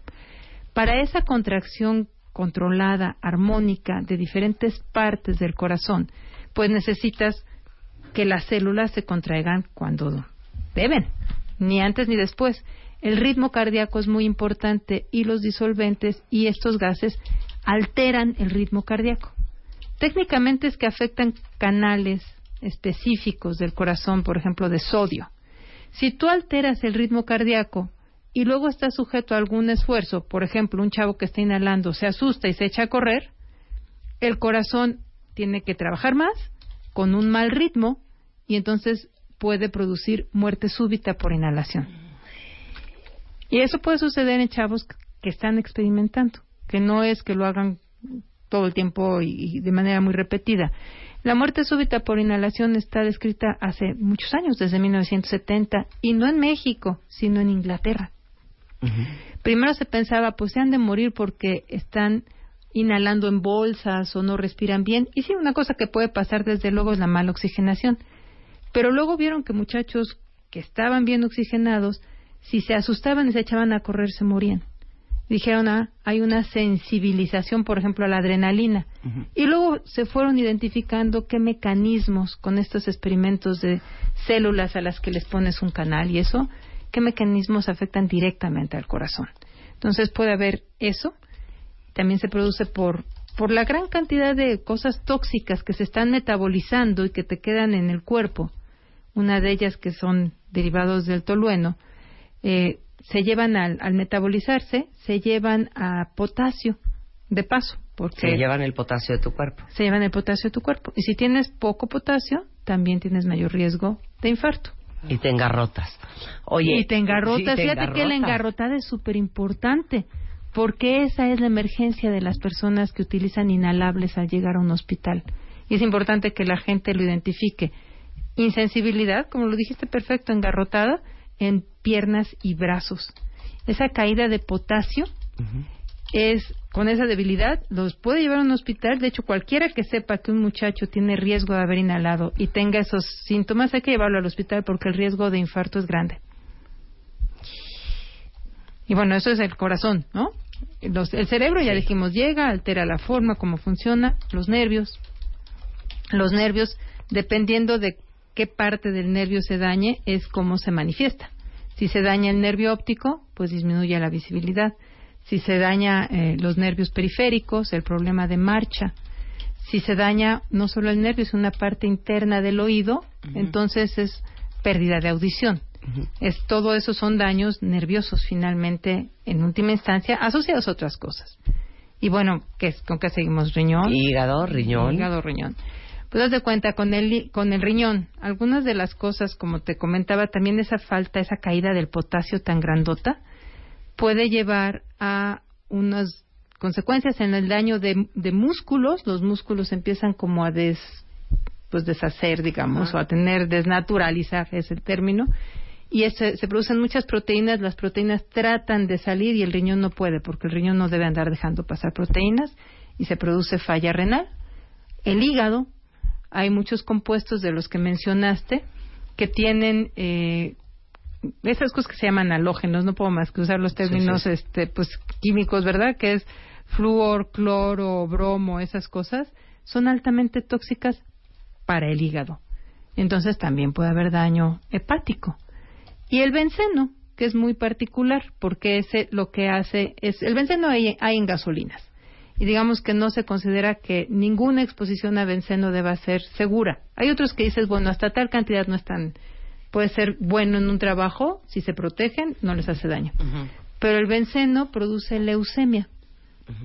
Speaker 4: Para esa contracción controlada, armónica, de diferentes partes del corazón, pues necesitas que las células se contraigan cuando deben, ni antes ni después. El ritmo cardíaco es muy importante y los disolventes y estos gases alteran el ritmo cardíaco. Técnicamente es que afectan canales específicos del corazón, por ejemplo, de sodio. Si tú alteras el ritmo cardíaco y luego estás sujeto a algún esfuerzo, por ejemplo, un chavo que está inhalando se asusta y se echa a correr, el corazón tiene que trabajar más con un mal ritmo y entonces puede producir muerte súbita por inhalación. Y eso puede suceder en chavos que están experimentando, que no es que lo hagan todo el tiempo y, de manera muy repetida. La muerte súbita por inhalación está descrita hace muchos años, desde 1970, y no en México, sino en Inglaterra. Primero se pensaba, pues se han de morir porque están inhalando en bolsas o no respiran bien. Y sí, una cosa que puede pasar desde luego es la mala oxigenación. Pero luego vieron que muchachos que estaban bien oxigenados, si se asustaban y se echaban a correr, se morían dijeron, ah, hay una sensibilización, por ejemplo, a la adrenalina. Y luego se fueron identificando qué mecanismos con estos experimentos de células a las que les pones un canal y eso, qué mecanismos afectan directamente al corazón. Entonces puede haber eso. También se produce por, por la gran cantidad de cosas tóxicas que se están metabolizando y que te quedan en el cuerpo. Una de ellas que son derivados del tolueno. Eh, se llevan al, metabolizarse, se llevan a potasio de paso. Porque
Speaker 2: se llevan el potasio de tu cuerpo.
Speaker 4: Se llevan el potasio de tu cuerpo. Y si tienes poco potasio, también tienes mayor riesgo de infarto.
Speaker 2: Y te engarrotas. Oye,
Speaker 4: y te engarrotas. Fíjate que la engarrotada es súper importante, porque esa es la emergencia de las personas que utilizan inhalables al llegar a un hospital. Y es importante que la gente lo identifique. Insensibilidad, como lo dijiste perfecto, engarrotada, en piernas y brazos. Esa caída de potasio es, con esa debilidad, los puede llevar a un hospital. De hecho, cualquiera que sepa que un muchacho tiene riesgo de haber inhalado y tenga esos síntomas, hay que llevarlo al hospital porque el riesgo de infarto es grande. Y bueno, eso es el corazón, ¿no? el cerebro, ya dijimos, llega, altera la forma, cómo funciona, los nervios. Los nervios, dependiendo de qué parte del nervio se dañe es cómo se manifiesta. Si se daña el nervio óptico, pues disminuye la visibilidad. Si se daña eh, los nervios periféricos, el problema de marcha. Si se daña no solo el nervio, es una parte interna del oído, entonces es pérdida de audición. Es todo eso son daños nerviosos finalmente, en última instancia, asociados a otras cosas. Y bueno, ¿qué ¿con qué seguimos? Riñón.
Speaker 2: Hígado, riñón.
Speaker 4: Hígado, riñón. Pues de cuenta, con el, con el riñón, algunas de las cosas, como te comentaba, también esa falta, esa caída del potasio tan grandota, puede llevar a unas consecuencias en el daño de, de músculos. Los músculos empiezan como a des, pues deshacer, digamos, o a tener, desnaturalizar, es el término. Y se producen muchas proteínas, las proteínas tratan de salir y el riñón no puede, porque el riñón no debe andar dejando pasar proteínas y se produce falla renal. El hígado hay muchos compuestos de los que mencionaste que tienen eh, esas cosas que se llaman halógenos, no puedo más que usar los términos este pues químicos, ¿verdad? Que es flúor, cloro, bromo, esas cosas, son altamente tóxicas para el hígado. Entonces también puede haber daño hepático. Y el benceno, que es muy particular, porque ese lo que hace es el benceno hay en gasolinas y digamos que no se considera que ninguna exposición a benceno deba ser segura. Hay otros que dices, bueno, hasta tal cantidad no es tan, puede ser bueno en un trabajo, si se protegen, no les hace daño. Pero el benceno produce leucemia,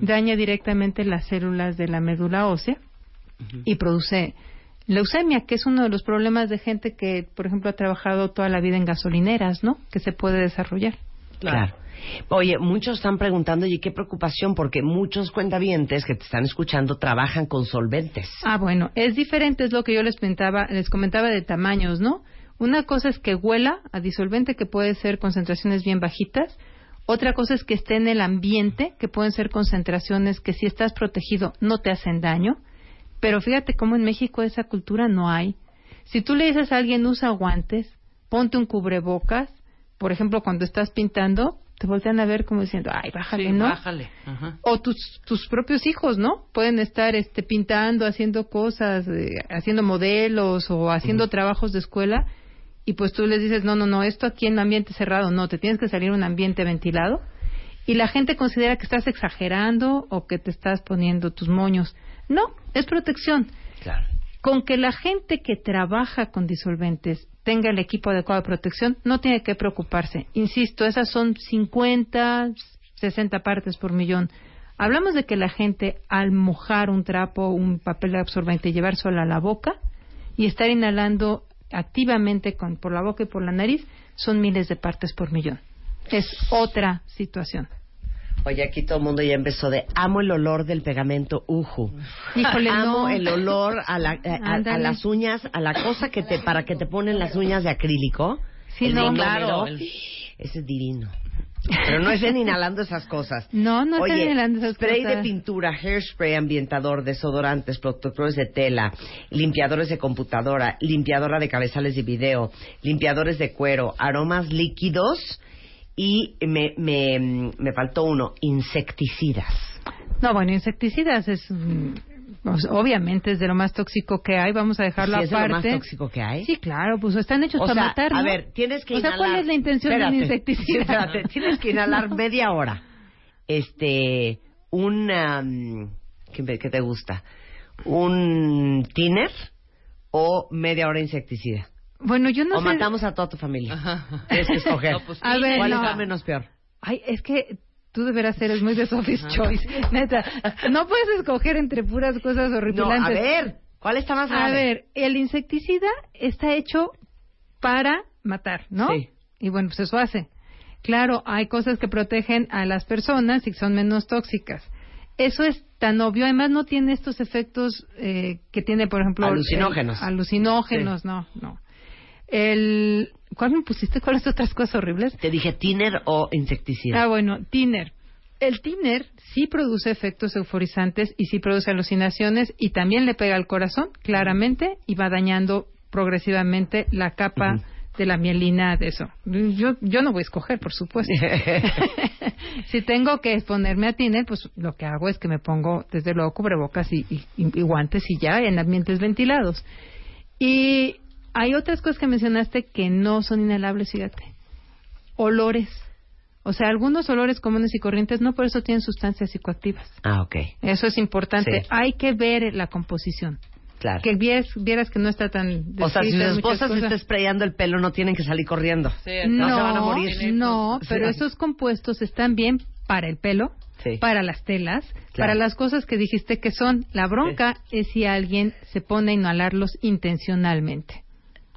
Speaker 4: daña directamente las células de la médula ósea y produce leucemia, que es uno de los problemas de gente que, por ejemplo, ha trabajado toda la vida en gasolineras, ¿no? Que se puede desarrollar.
Speaker 2: Claro. Oye, muchos están preguntando, y qué preocupación, porque muchos cuentavientes que te están escuchando trabajan con solventes.
Speaker 4: Ah, bueno, es diferente, es lo que yo les comentaba, les comentaba de tamaños, ¿no? Una cosa es que huela a disolvente, que puede ser concentraciones bien bajitas. Otra cosa es que esté en el ambiente, que pueden ser concentraciones que si estás protegido no te hacen daño. Pero fíjate cómo en México esa cultura no hay. Si tú le dices a alguien usa guantes, ponte un cubrebocas, por ejemplo, cuando estás pintando, te voltean a ver como diciendo, ay, bájale,
Speaker 3: Sí,
Speaker 4: ¿no?
Speaker 3: bájale. Ajá.
Speaker 4: O tus, tus propios hijos, ¿no? Pueden estar este, pintando, haciendo cosas, eh, haciendo modelos o haciendo trabajos de escuela y pues tú les dices, no, no, no, esto aquí en ambiente cerrado, no, te tienes que salir a un ambiente ventilado y la gente considera que estás exagerando o que te estás poniendo tus moños. No, es protección.
Speaker 2: Claro.
Speaker 4: Con que la gente que trabaja con disolventes tenga el equipo adecuado de protección, no tiene que preocuparse. Insisto, esas son 50, 60 partes por millón. Hablamos de que la gente al mojar un trapo, un papel absorbente sola a la boca y estar inhalando activamente con, por la boca y por la nariz, son miles de partes por millón. Es otra situación.
Speaker 2: Oye, aquí todo el mundo ya empezó de amo el olor del pegamento Uju.
Speaker 4: Híjole,
Speaker 2: amo
Speaker 4: no.
Speaker 2: el olor a, la- a- a- a
Speaker 4: Ándale.
Speaker 2: las uñas, a la cosa que te para que te ponen las uñas de acrílico.
Speaker 4: Sí,
Speaker 2: El
Speaker 4: no,
Speaker 3: claro.
Speaker 2: Ese es divino. Pero no es en inhalando esas cosas.
Speaker 4: No, no están
Speaker 2: Oye,
Speaker 4: inhalando esas
Speaker 2: spray
Speaker 4: cosas.
Speaker 2: de pintura, hairspray, ambientador, desodorantes, protectores de tela, limpiadores de computadora, limpiadora de cabezales de video, limpiadores de cuero, aromas líquidos y me, me, me faltó uno, insecticidas.
Speaker 4: No, bueno, insecticidas es mm, pues, obviamente es de lo más tóxico que hay. Vamos a dejarlo
Speaker 2: Sí, es de lo
Speaker 4: aparte.
Speaker 2: más tóxico que hay.
Speaker 4: Sí, claro, pues están hechos
Speaker 2: O
Speaker 4: para
Speaker 2: sea,
Speaker 4: matar.
Speaker 2: a
Speaker 4: ¿no?
Speaker 2: ver, tienes que
Speaker 4: O sea,
Speaker 2: inhalar.
Speaker 4: ¿cuál es la intención de un
Speaker 2: Espérate,
Speaker 4: insecticida?
Speaker 2: Espérate, tienes que inhalar media hora. Este, un, am, ¿qué, me- qué te gusta? ¿Un tiner o media hora insecticida?
Speaker 4: Bueno, yo no
Speaker 2: o
Speaker 4: sé.
Speaker 2: matamos a toda tu familia.
Speaker 3: Ajá.
Speaker 2: Tienes que escoger.
Speaker 3: No, pues,
Speaker 4: A ver,
Speaker 2: ¿Cuál
Speaker 4: no.
Speaker 2: es la menos peor?
Speaker 4: Ay, es que tú de veras eres muy de Sophie's Choice. Neta, no puedes escoger entre puras cosas
Speaker 2: No,
Speaker 4: horripilantes.
Speaker 2: a ver, ¿cuál está más
Speaker 4: A
Speaker 2: grave?
Speaker 4: ver, el insecticida está hecho para matar, ¿no?
Speaker 2: Sí.
Speaker 4: Y bueno, pues eso hace. Claro, hay cosas que protegen a las personas y que son menos tóxicas. Eso es tan obvio. Además, no tiene estos efectos eh, que tiene, por ejemplo...
Speaker 2: Alucinógenos.
Speaker 4: el- alucinógenos, no, no. El, ¿Cuál me pusiste? ¿Cuáles otras cosas horribles?
Speaker 2: Te dije tiner o insecticida.
Speaker 4: Ah, bueno, tiner. El tiner sí produce efectos euforizantes y sí produce alucinaciones y también le pega al corazón, claramente, y va dañando progresivamente la capa de la mielina de eso. Yo, yo no voy a escoger, por supuesto. si tengo que exponerme a tiner, pues lo que hago es que me pongo, desde luego, cubrebocas y, y- y guantes y ya en ambientes ventilados. Y hay otras cosas que mencionaste que no son inhalables, fíjate. Olores. O sea, algunos olores comunes y corrientes no por eso tienen sustancias psicoactivas.
Speaker 2: ah, ok.
Speaker 4: Eso es importante.
Speaker 2: Sí.
Speaker 4: Hay que ver la composición.
Speaker 2: Claro.
Speaker 4: Que vieras, vieras que no está tan
Speaker 2: o sea, si su esposa se
Speaker 4: cosas.
Speaker 2: está sprayando el pelo, no tienen que salir corriendo.
Speaker 3: Sí,
Speaker 2: No
Speaker 4: no,
Speaker 2: se van a morir.
Speaker 4: no,
Speaker 2: Sí.
Speaker 4: pero esos compuestos están bien para el pelo,
Speaker 2: Sí.
Speaker 4: para las telas,
Speaker 2: Claro.
Speaker 4: para las cosas que dijiste que son. La bronca es si alguien se pone a inhalarlos intencionalmente.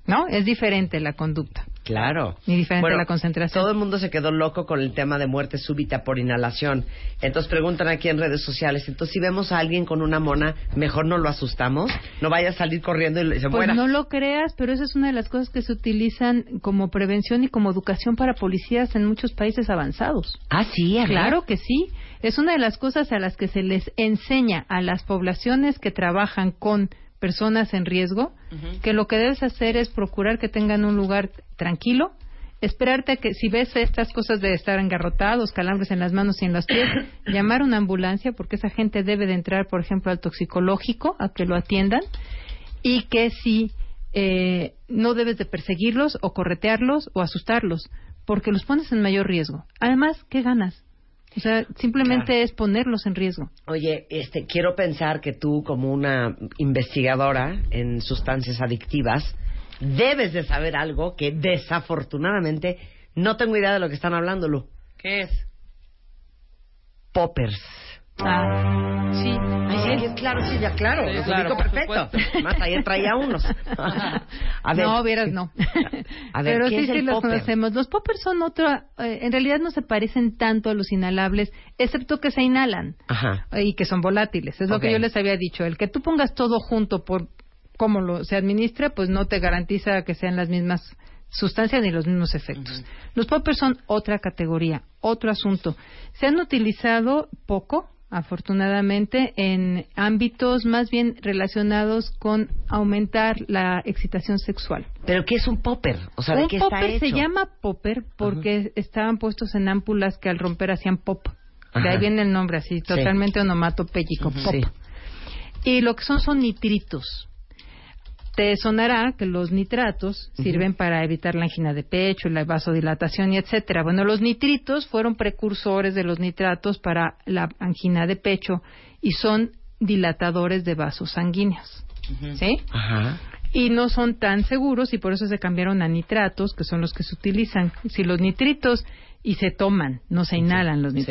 Speaker 4: ¿No? Es diferente la conducta.
Speaker 2: Claro.
Speaker 4: Y diferente la concentración.
Speaker 2: Todo el mundo se quedó loco con el tema de muerte súbita por inhalación. Entonces preguntan aquí en redes sociales. Entonces, si vemos a alguien con una mona, mejor no lo asustamos. No vaya a salir corriendo y se
Speaker 4: Pues
Speaker 2: muera.
Speaker 4: no lo creas, pero esa es una de las cosas que se utilizan como prevención y como educación para policías en muchos países avanzados.
Speaker 2: Ah, sí, a ver.
Speaker 4: Claro que sí. Es una de las cosas a las que se les enseña a las poblaciones que trabajan con personas en riesgo, que lo que debes hacer es procurar que tengan un lugar tranquilo, esperarte a que si ves estas cosas de estar engarrotados, calambres en las manos y en los pies, llamar a una ambulancia porque esa gente debe de entrar, por ejemplo, al toxicológico a que lo atiendan y que si eh, no debes de perseguirlos o corretearlos o asustarlos porque los pones en mayor riesgo. Además, ¿qué ganas? O sea, simplemente
Speaker 2: Claro.
Speaker 4: es ponerlos en riesgo.
Speaker 2: Oye, este, quiero pensar que tú, como una investigadora en sustancias adictivas, debes de saber algo que desafortunadamente no tengo idea de lo que están hablando, Lu.
Speaker 3: ¿Qué es?
Speaker 2: Poppers.
Speaker 4: Ah,
Speaker 2: claro, sí, ya claro,
Speaker 3: Sí, claro,
Speaker 2: perfecto.
Speaker 3: supuesto.
Speaker 2: Más ayer traía unos. A ver.
Speaker 4: no, vieras, no.
Speaker 2: A ver,
Speaker 4: Pero
Speaker 2: ¿qué
Speaker 4: sí,
Speaker 2: es
Speaker 4: sí los
Speaker 2: popper?
Speaker 4: conocemos. Los poppers son otra, eh, en realidad no se parecen tanto a los inhalables, excepto que se inhalan
Speaker 2: Ajá.
Speaker 4: y que son volátiles. Es lo que yo les había dicho. El que tú pongas todo junto por cómo lo, se administra, pues no te garantiza que sean las mismas sustancias ni los mismos efectos. Los poppers son otra categoría, otro asunto. Se han utilizado poco, afortunadamente, en ámbitos más bien relacionados con aumentar la excitación sexual.
Speaker 2: ¿Pero qué es un popper? O sea, ¿de
Speaker 4: un
Speaker 2: qué está
Speaker 4: popper se
Speaker 2: hecho?
Speaker 4: llama popper porque estaban puestos en ámpulas que al romper hacían pop. De ahí viene el nombre así, totalmente onomatopéyico,
Speaker 2: Ujú.
Speaker 4: pop.
Speaker 2: Sí.
Speaker 4: Y lo que son son nitritos. Te sonará que los nitratos sirven para evitar la angina de pecho, la vasodilatación y etcétera. Bueno, los nitritos fueron precursores de los nitratos para la angina de pecho y son dilatadores de vasos sanguíneos. ¿Sí?
Speaker 2: Ajá.
Speaker 4: y no son tan seguros y por eso se cambiaron a nitratos, que son los que se utilizan. Si los nitritos y se toman, no se inhalan los
Speaker 2: sí.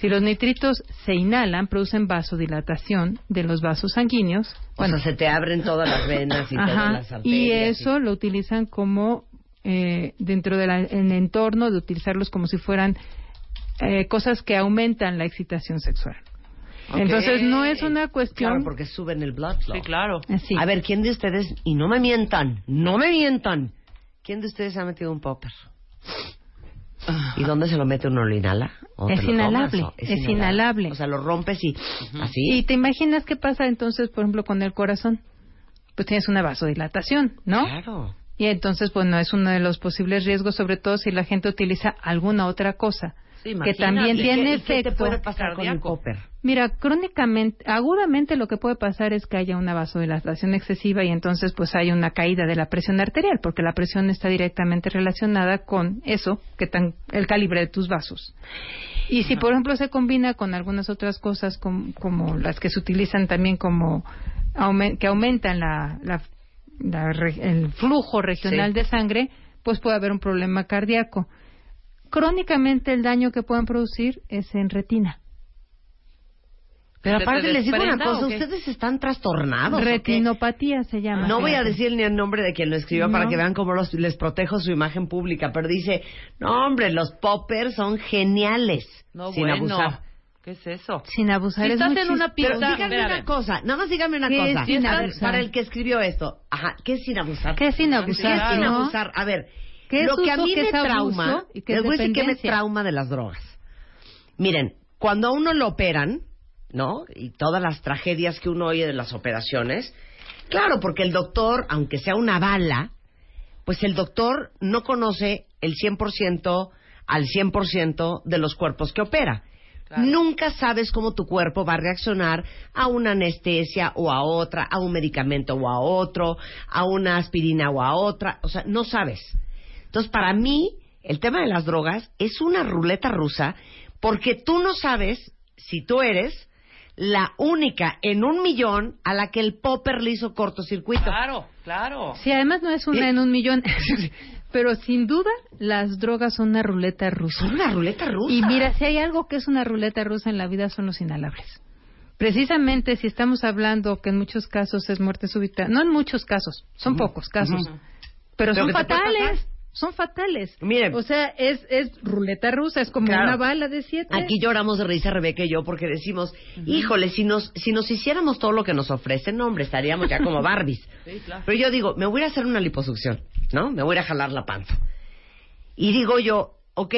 Speaker 4: Si los nitritos se inhalan, producen vasodilatación de los vasos sanguíneos.
Speaker 2: Bueno, se te abren todas las venas y todas las arterias.
Speaker 4: y eso lo utilizan como eh, dentro del entorno de utilizarlos como si fueran eh, cosas que aumentan la excitación sexual. Entonces no es una cuestión
Speaker 2: Claro, porque suben el blood flow.
Speaker 3: Sí, claro.
Speaker 4: así.
Speaker 2: A ver, ¿quién de ustedes, y no me mientan, no me mientan, ¿quién de ustedes ha metido un popper? ¿Y dónde se lo mete uno? ¿Lo inhala? ¿O
Speaker 4: Es
Speaker 2: lo
Speaker 4: inhalable,
Speaker 2: tomas, o-
Speaker 4: es inhalable.
Speaker 2: O sea, lo rompes y así.
Speaker 4: ¿Y te imaginas qué pasa entonces, por ejemplo, con el corazón? Pues tienes una vasodilatación, ¿no?
Speaker 2: Claro.
Speaker 4: Y entonces, pues no es uno de los posibles riesgos, sobre todo si la gente utiliza alguna otra cosa.
Speaker 3: Sí,
Speaker 4: que también
Speaker 2: ¿Y
Speaker 4: tiene efecto.
Speaker 2: pasar con el?
Speaker 4: Mira, crónicamente, agudamente lo que puede pasar es que haya una vasodilatación excesiva y entonces pues hay una caída de la presión arterial, porque la presión está directamente relacionada con eso, que tan, el calibre de tus vasos. Y si, por ejemplo, se combina con algunas otras cosas com- como, las que se utilizan también como que aumentan la, la- el flujo regional
Speaker 2: Sí.
Speaker 4: de sangre, pues puede haber un problema cardíaco. Crónicamente el daño que pueden producir es en retina.
Speaker 2: Pero
Speaker 3: ¿Se te
Speaker 2: aparte les digo una cosa,
Speaker 3: qué?
Speaker 2: ustedes están trastornados. ¿o qué?
Speaker 4: Retinopatía se llama.
Speaker 2: No voy a decir ni el nombre de quien lo escribió
Speaker 4: No.
Speaker 2: para que vean cómo los- les protejo su imagen pública, pero dice, no hombre, los poppers son geniales.
Speaker 3: No,
Speaker 2: sin
Speaker 3: bueno.
Speaker 2: abusar.
Speaker 3: ¿Qué es eso?
Speaker 4: Sin abusar
Speaker 3: Si
Speaker 4: es
Speaker 3: estás en una
Speaker 4: chis-
Speaker 2: Pero
Speaker 3: Pista,
Speaker 2: díganme una cosa, nada más díganme una
Speaker 4: ¿Qué es
Speaker 2: cosa.
Speaker 4: sin
Speaker 2: A ver,
Speaker 4: abusar?
Speaker 2: para el que escribió esto, ajá, ¿qué es sin abusar?
Speaker 4: ¿Qué es sin
Speaker 2: ¿Qué
Speaker 4: abusar?
Speaker 2: es sin
Speaker 4: no?
Speaker 2: abusar? A ver,
Speaker 4: ¿Qué es
Speaker 2: lo que a mí me trauma,
Speaker 4: y qué es
Speaker 2: les voy a decir que me trauma de las drogas. Miren, cuando a uno lo operan, ¿no? Y todas las tragedias que uno oye de las operaciones, claro, porque el doctor, aunque sea una bala, pues el doctor no conoce el 100% al 100% de los cuerpos que opera.
Speaker 3: Claro.
Speaker 2: Nunca sabes cómo tu cuerpo va a reaccionar a una anestesia o a otra, a un medicamento o a otro, a una aspirina o a otra. O sea, no sabes. Entonces, para mí, el tema de las drogas es una ruleta rusa porque tú no sabes si tú eres la única en un millón a la que el popper le hizo cortocircuito.
Speaker 3: Claro, claro.
Speaker 4: Sí, además no es una
Speaker 2: Eh.
Speaker 4: en un millón. Pero sin duda, las drogas son una ruleta rusa.
Speaker 2: Son una ruleta rusa.
Speaker 4: Y mira, si hay algo que es una ruleta rusa en la vida son los inhalables. Precisamente si estamos hablando que en muchos casos es muerte súbita, no en muchos casos, son pocos casos, pero
Speaker 2: Pero
Speaker 4: son fatales. Son fatales.
Speaker 2: Miren.
Speaker 4: o sea, es es ruleta rusa, es como
Speaker 2: Claro.
Speaker 4: una bala de siete.
Speaker 2: Aquí lloramos de risa Rebeca y yo porque decimos, híjole, si nos, si nos hiciéramos todo lo que nos ofrecen, no, hombre, estaríamos ya como Barbies.
Speaker 3: Sí, claro.
Speaker 2: Pero yo digo, me voy a hacer una liposucción, ¿no? Me voy a jalar la panza. Y digo yo, ok,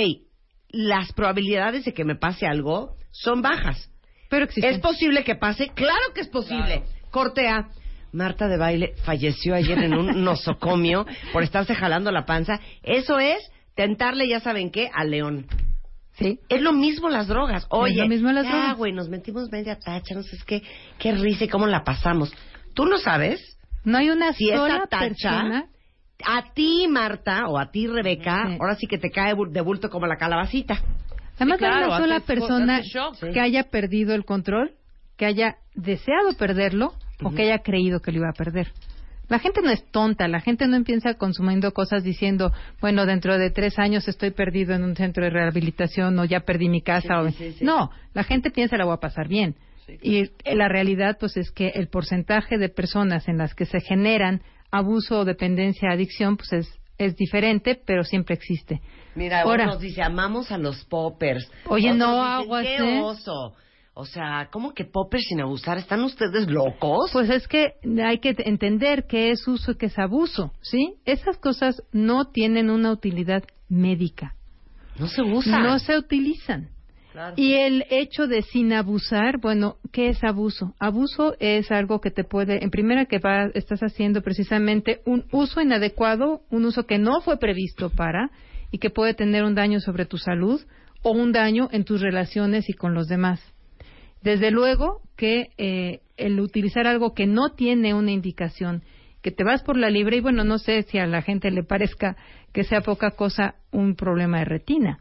Speaker 2: las probabilidades de que me pase algo son bajas.
Speaker 4: pero existen.
Speaker 2: ¿Es posible que pase? Claro que es posible. Corte A. Marta de baile falleció ayer en un nosocomio por estarse jalando la panza. Eso es tentarle, ya saben qué, al león.
Speaker 4: sí.
Speaker 2: Es lo mismo las drogas. Oye,
Speaker 4: lo mismo las
Speaker 2: ya,
Speaker 4: drogas.
Speaker 2: güey, nos metimos media tacha, no sé es qué, qué risa y cómo la pasamos. Tú no sabes
Speaker 4: No hay una
Speaker 2: si
Speaker 4: sola
Speaker 2: esa tacha
Speaker 4: persona
Speaker 2: a ti, Marta, o a ti, Rebeca,
Speaker 4: Sí.
Speaker 2: ahora sí que te cae de bulto como la calabacita.
Speaker 4: Además, no hay una sola persona
Speaker 3: shock.
Speaker 4: Que haya perdido el control, que haya deseado perderlo o que haya creído que lo iba a perder. La gente no es tonta, la gente no empieza consumiendo cosas diciendo, bueno, dentro de tres años estoy perdido en un centro de rehabilitación o ya perdí mi casa. o...
Speaker 2: Sí, sí, sí.
Speaker 4: No, la gente piensa la voy a pasar bien. Y la realidad, pues, es que el porcentaje de personas en las que se generan abuso dependencia, adicción, pues es, es diferente, pero siempre existe.
Speaker 2: Mira,
Speaker 4: Ahora-
Speaker 2: uno nos dice, amamos a los poppers.
Speaker 4: Oye,
Speaker 2: Otros
Speaker 4: no,
Speaker 2: dicen,
Speaker 4: aguas,
Speaker 2: ¡Qué
Speaker 4: ¿eh?
Speaker 2: oso! O sea, ¿cómo que poppers sin abusar? ¿Están ustedes locos?
Speaker 4: Pues es que hay que entender qué es uso y qué es abuso, ¿sí? Esas cosas no tienen una utilidad médica.
Speaker 2: No se usa.
Speaker 4: no se utilizan.
Speaker 2: Claro.
Speaker 4: Y el hecho de sin abusar, bueno, ¿qué es abuso? Abuso es algo que te puede, en primera que va, estás haciendo precisamente un uso inadecuado, un uso que no fue previsto para y que puede tener un daño sobre tu salud o un daño en tus relaciones y con los demás. Desde luego que eh, el utilizar algo que no tiene una indicación, que te vas por la libre y bueno, no sé si a la gente le parezca que sea poca cosa un problema de retina.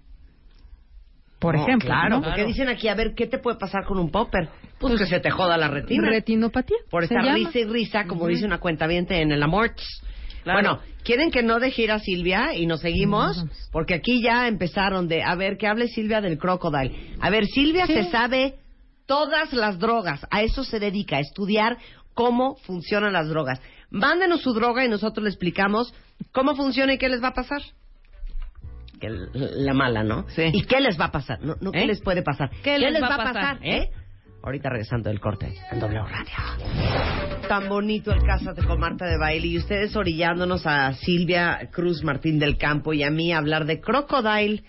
Speaker 4: Por
Speaker 2: No,
Speaker 4: ejemplo,
Speaker 2: Claro,
Speaker 4: ¿no?
Speaker 2: porque dicen aquí, a ver, ¿qué te puede pasar con un popper? Pues, que se te joda la retina.
Speaker 4: Retinopatía.
Speaker 2: por estar
Speaker 4: llama.
Speaker 2: risa y risa, como dice una cuenta en el Amorts.
Speaker 3: Claro.
Speaker 2: Bueno, ¿quieren que no deje ir a Silvia y nos seguimos?
Speaker 4: No.
Speaker 2: Porque aquí ya empezaron de, a ver, que hable Silvia del crocodile. A ver, Silvia
Speaker 4: Sí.
Speaker 2: se sabe todas las drogas, a eso se dedica, a estudiar cómo funcionan las drogas. Mándenos su droga y nosotros le explicamos cómo funciona y qué les va a pasar. Que La mala, ¿no?
Speaker 3: Sí.
Speaker 2: ¿Y qué les va a pasar? No, no ¿qué
Speaker 3: ¿Eh?
Speaker 2: les puede pasar?
Speaker 3: ¿Qué les va a pasar,
Speaker 2: ¿Eh? Ahorita regresando del corte en W Radio. Tan bonito el Cásate con Marta de Baile y ustedes orillándonos a Silvia Cruz Martín del Campo y a mí a hablar de crocodile,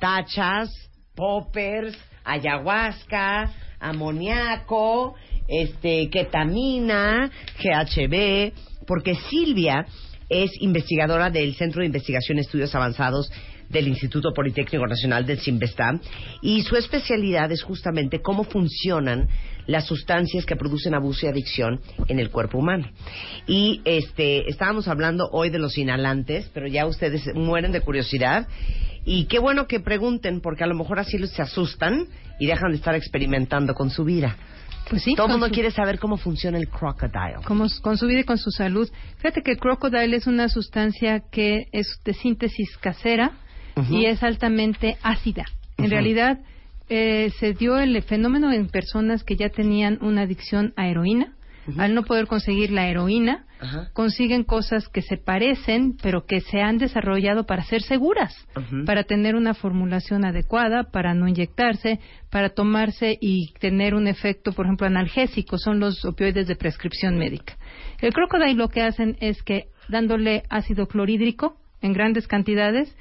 Speaker 2: tachas, poppers, ayahuasca, amoníaco, este, ketamina, GHB, porque Silvia es investigadora del Centro de Investigación y Estudios Avanzados del Instituto Politécnico Nacional del CIMBESTAM y su especialidad es justamente cómo funcionan las sustancias que producen abuso y adicción en el cuerpo humano. Y este estábamos hablando hoy de los inhalantes, pero ya ustedes mueren de curiosidad y qué bueno que pregunten porque a lo mejor así se asustan y dejan de estar experimentando con su vida.
Speaker 4: Pues sí,
Speaker 2: Todo el mundo
Speaker 4: su-
Speaker 2: quiere saber cómo funciona el crocodile.
Speaker 4: como con su vida y con su salud. Fíjate que el crocodile es una sustancia que es de síntesis casera y es altamente ácida. En realidad, eh, se dio el fenómeno en personas que ya tenían una adicción a heroína. Al no poder conseguir la heroína, consiguen cosas que se parecen, pero que se han desarrollado para ser seguras, para tener una formulación adecuada, para no inyectarse, para tomarse y tener un efecto, por ejemplo, analgésico, son los opioides de prescripción médica. El crocodile lo que hacen es que dándole ácido clorhídrico en grandes cantidades,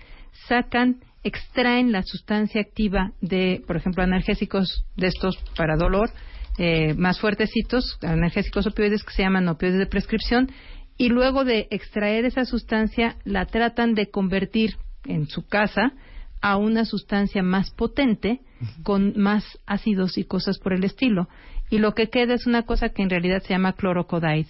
Speaker 4: sacan, extraen la sustancia activa de, por ejemplo, analgésicos de estos para dolor, eh, más fuertecitos, analgésicos opioides que se llaman opioides de prescripción, y luego de extraer esa sustancia la tratan de convertir en su casa a una sustancia más potente, con más ácidos y cosas por el estilo. Y lo que queda es una cosa que en realidad se llama clorocodide.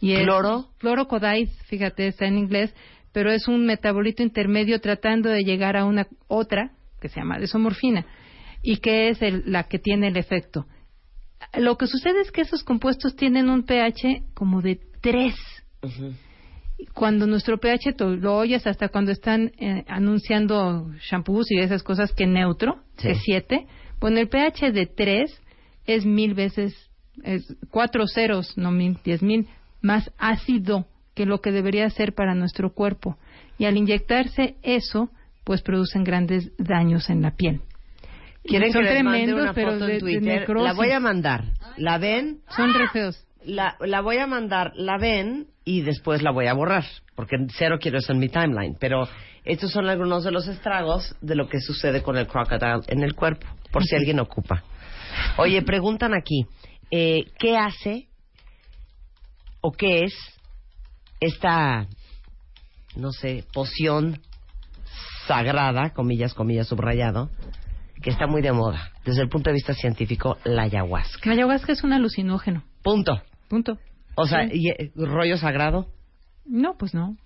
Speaker 4: Y es-
Speaker 2: ¿Cloro?
Speaker 4: Clorocodide, fíjate, está en inglés, pero es un metabolito intermedio tratando de llegar a una otra que se llama desomorfina y que es el- la que tiene el efecto. Lo que sucede es que esos compuestos tienen un pH como de 3.
Speaker 2: Ujú.
Speaker 4: Cuando nuestro pH tú lo oyes hasta cuando están eh, anunciando shampoos y esas cosas que neutro,
Speaker 2: Sí.
Speaker 4: que 7. Bueno, el pH de 3 es mil veces, es cuatro ceros, no mil, diez mil, más ácido que lo que debería ser para nuestro cuerpo. Y al inyectarse eso, pues producen grandes daños en la piel.
Speaker 2: ¿Quieren
Speaker 4: son
Speaker 2: que les mande
Speaker 4: tremendos,
Speaker 2: una
Speaker 4: pero
Speaker 2: foto
Speaker 4: de-
Speaker 2: en
Speaker 4: de
Speaker 2: Twitter? la voy a mandar. ¿La ven?
Speaker 4: Son re feos.
Speaker 2: La, la voy a mandar, la ven y después la voy a borrar, porque cero quiero eso en mi timeline. Pero estos son algunos de los estragos de lo que sucede con el crocodile en el cuerpo, por si alguien ocupa. Oye, preguntan aquí, eh, ¿qué hace o qué es esta, no sé, poción sagrada, comillas, comillas, subrayado, que está muy de moda, desde el punto de vista científico, la ayahuasca?
Speaker 4: La ayahuasca es un alucinógeno.
Speaker 2: Punto.
Speaker 4: Punto.
Speaker 2: O sea, y, eh, rollo sagrado.
Speaker 4: No, pues no.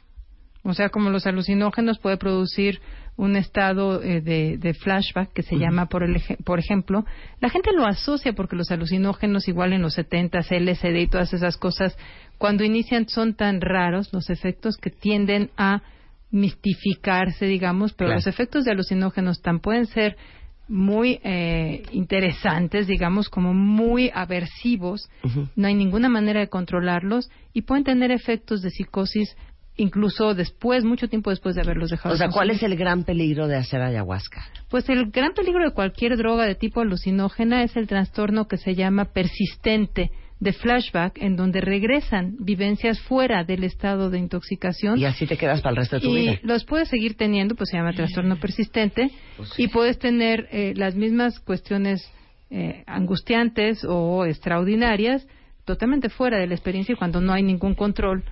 Speaker 4: O sea, como los alucinógenos puede producir un estado eh, de, de flashback que se llama, por, el, por ejemplo, la gente lo asocia porque los alucinógenos, igual en los 70, LSD y todas esas cosas, cuando inician son tan raros los efectos que tienden a mistificarse, digamos, pero
Speaker 2: Claro.
Speaker 4: los efectos de alucinógenos tan pueden ser muy eh, interesantes, digamos, como muy aversivos, no hay ninguna manera de controlarlos y pueden tener efectos de psicosis incluso después, mucho tiempo después de haberlos dejado.
Speaker 2: O sea, ¿cuál es el gran peligro de hacer ayahuasca?
Speaker 4: Pues el gran peligro de cualquier droga de tipo alucinógena es el trastorno que se llama persistente de flashback en donde regresan vivencias fuera del estado de intoxicación.
Speaker 2: Y así te quedas para el resto de tu
Speaker 4: y
Speaker 2: vida.
Speaker 4: los puedes seguir teniendo, pues se llama trastorno persistente,
Speaker 2: Pues
Speaker 4: y puedes tener eh, las mismas cuestiones eh, angustiantes o extraordinarias totalmente fuera de la experiencia y cuando no hay ningún control.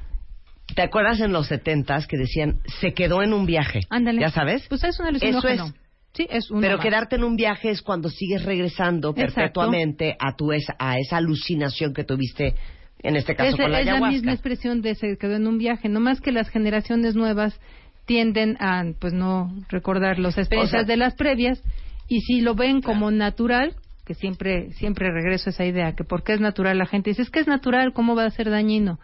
Speaker 2: ¿Te acuerdas en los setentas que decían se quedó en un viaje?
Speaker 4: Ándale.
Speaker 2: ¿Ya sabes?
Speaker 4: Pues es un
Speaker 2: Eso
Speaker 4: alucinógeno.
Speaker 2: es.
Speaker 4: Sí, es uno
Speaker 2: Pero quedarte en un viaje es cuando sigues regresando
Speaker 4: Exacto.
Speaker 2: perpetuamente a tu esa, a esa alucinación que tuviste en este caso
Speaker 4: es,
Speaker 2: con la
Speaker 4: es la misma expresión de se quedó en un viaje, no más que las generaciones nuevas tienden a pues no recordar las experiencias
Speaker 2: O sea-
Speaker 4: de las previas y si lo ven como natural, que siempre siempre regreso a esa idea que porque es natural la gente dice, es que es natural, ¿cómo va a ser dañino?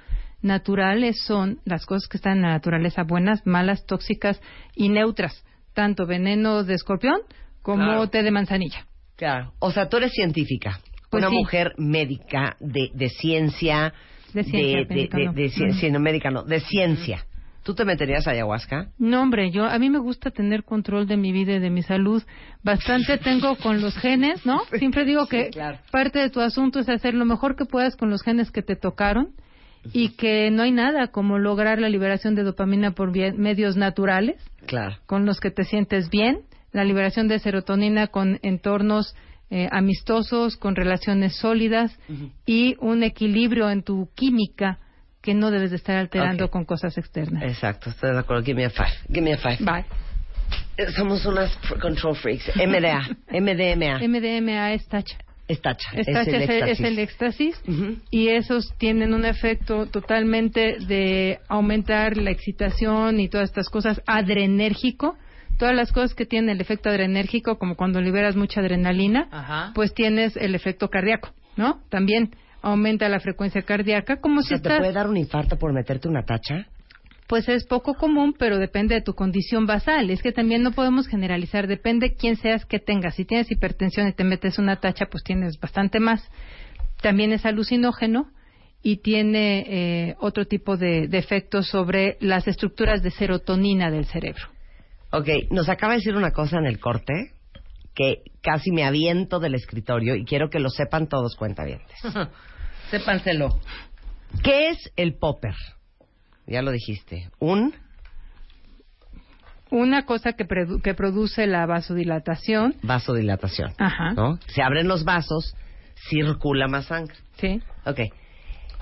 Speaker 4: Naturales son las cosas que están en la naturaleza, buenas, malas, tóxicas y neutras, tanto veneno de escorpión como
Speaker 2: Claro.
Speaker 4: té de manzanilla.
Speaker 2: Claro. O sea, tú eres científica.
Speaker 4: Pues
Speaker 2: una
Speaker 4: sí.
Speaker 2: mujer médica de, de ciencia.
Speaker 4: De ciencia,
Speaker 2: de,
Speaker 4: médica
Speaker 2: de-
Speaker 4: no.
Speaker 2: de médica no, de ciencia. ¿Tú te meterías a ayahuasca?
Speaker 4: No, hombre, yo a mí me gusta tener control de mi vida y de mi salud. Bastante tengo con los genes, ¿no? Siempre digo que
Speaker 2: claro.
Speaker 4: parte de tu asunto es hacer lo mejor que puedas con los genes que te tocaron y que no hay nada como lograr la liberación de dopamina por medios naturales,
Speaker 2: Claro.
Speaker 4: con los que te sientes bien, la liberación de serotonina con entornos eh, amistosos, con relaciones sólidas y un equilibrio en tu química que no debes de estar alterando con cosas externas.
Speaker 2: Exacto, estoy de acuerdo. Give me a five. Give me a five.
Speaker 4: Bye.
Speaker 2: Eh, Somos unas control freaks. MDA. MDMA.
Speaker 4: MDMA es tacha.
Speaker 2: Es tacha.
Speaker 4: Es,
Speaker 2: el
Speaker 4: es, el, es
Speaker 2: éxtasis.
Speaker 4: el éxtasis.
Speaker 2: Ujú.
Speaker 4: Y esos tienen un efecto totalmente de aumentar la excitación y todas estas cosas adrenérgico. Todas las cosas que tienen el efecto adrenérgico, como cuando liberas mucha adrenalina,
Speaker 3: Ajá.
Speaker 4: pues tienes el efecto cardíaco, ¿no? También aumenta la frecuencia cardíaca, como
Speaker 2: O
Speaker 4: si
Speaker 2: sea, ¿te
Speaker 4: estás...
Speaker 2: puede dar un infarto por meterte una tacha?
Speaker 4: Pues es poco común, pero depende de tu condición basal. Es que también no podemos generalizar, depende quién seas, qué tengas. Si tienes hipertensión y te metes una tacha, pues tienes bastante más. También es alucinógeno y tiene eh, otro tipo de, de efectos sobre las estructuras de serotonina del cerebro.
Speaker 2: Ok, nos acaba de decir una cosa en el corte que casi me aviento del escritorio y quiero que lo sepan todos cuentavientes.
Speaker 3: Sépanselo.
Speaker 2: ¿Qué es el popper? Ya lo dijiste. Un
Speaker 4: Una cosa que, produ- que produce la vasodilatación,
Speaker 2: vasodilatación.
Speaker 4: Ajá.
Speaker 2: ¿No? Se abren los vasos, circula más sangre.
Speaker 4: ¿sí?
Speaker 2: Ok.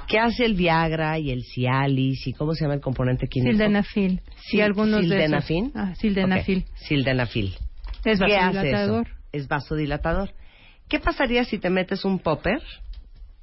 Speaker 2: ¿Qué hace el Viagra y el Cialis y cómo se llama el componente químico?
Speaker 4: Sildenafil.
Speaker 2: Sil-
Speaker 4: y algunos de esos.
Speaker 2: ¿Sildenafil?
Speaker 4: Ah, sildenafil.
Speaker 2: Sildenafil.
Speaker 4: Es
Speaker 2: ¿Qué hace eso? Es vasodilatador. ¿Qué pasaría si te metes un popper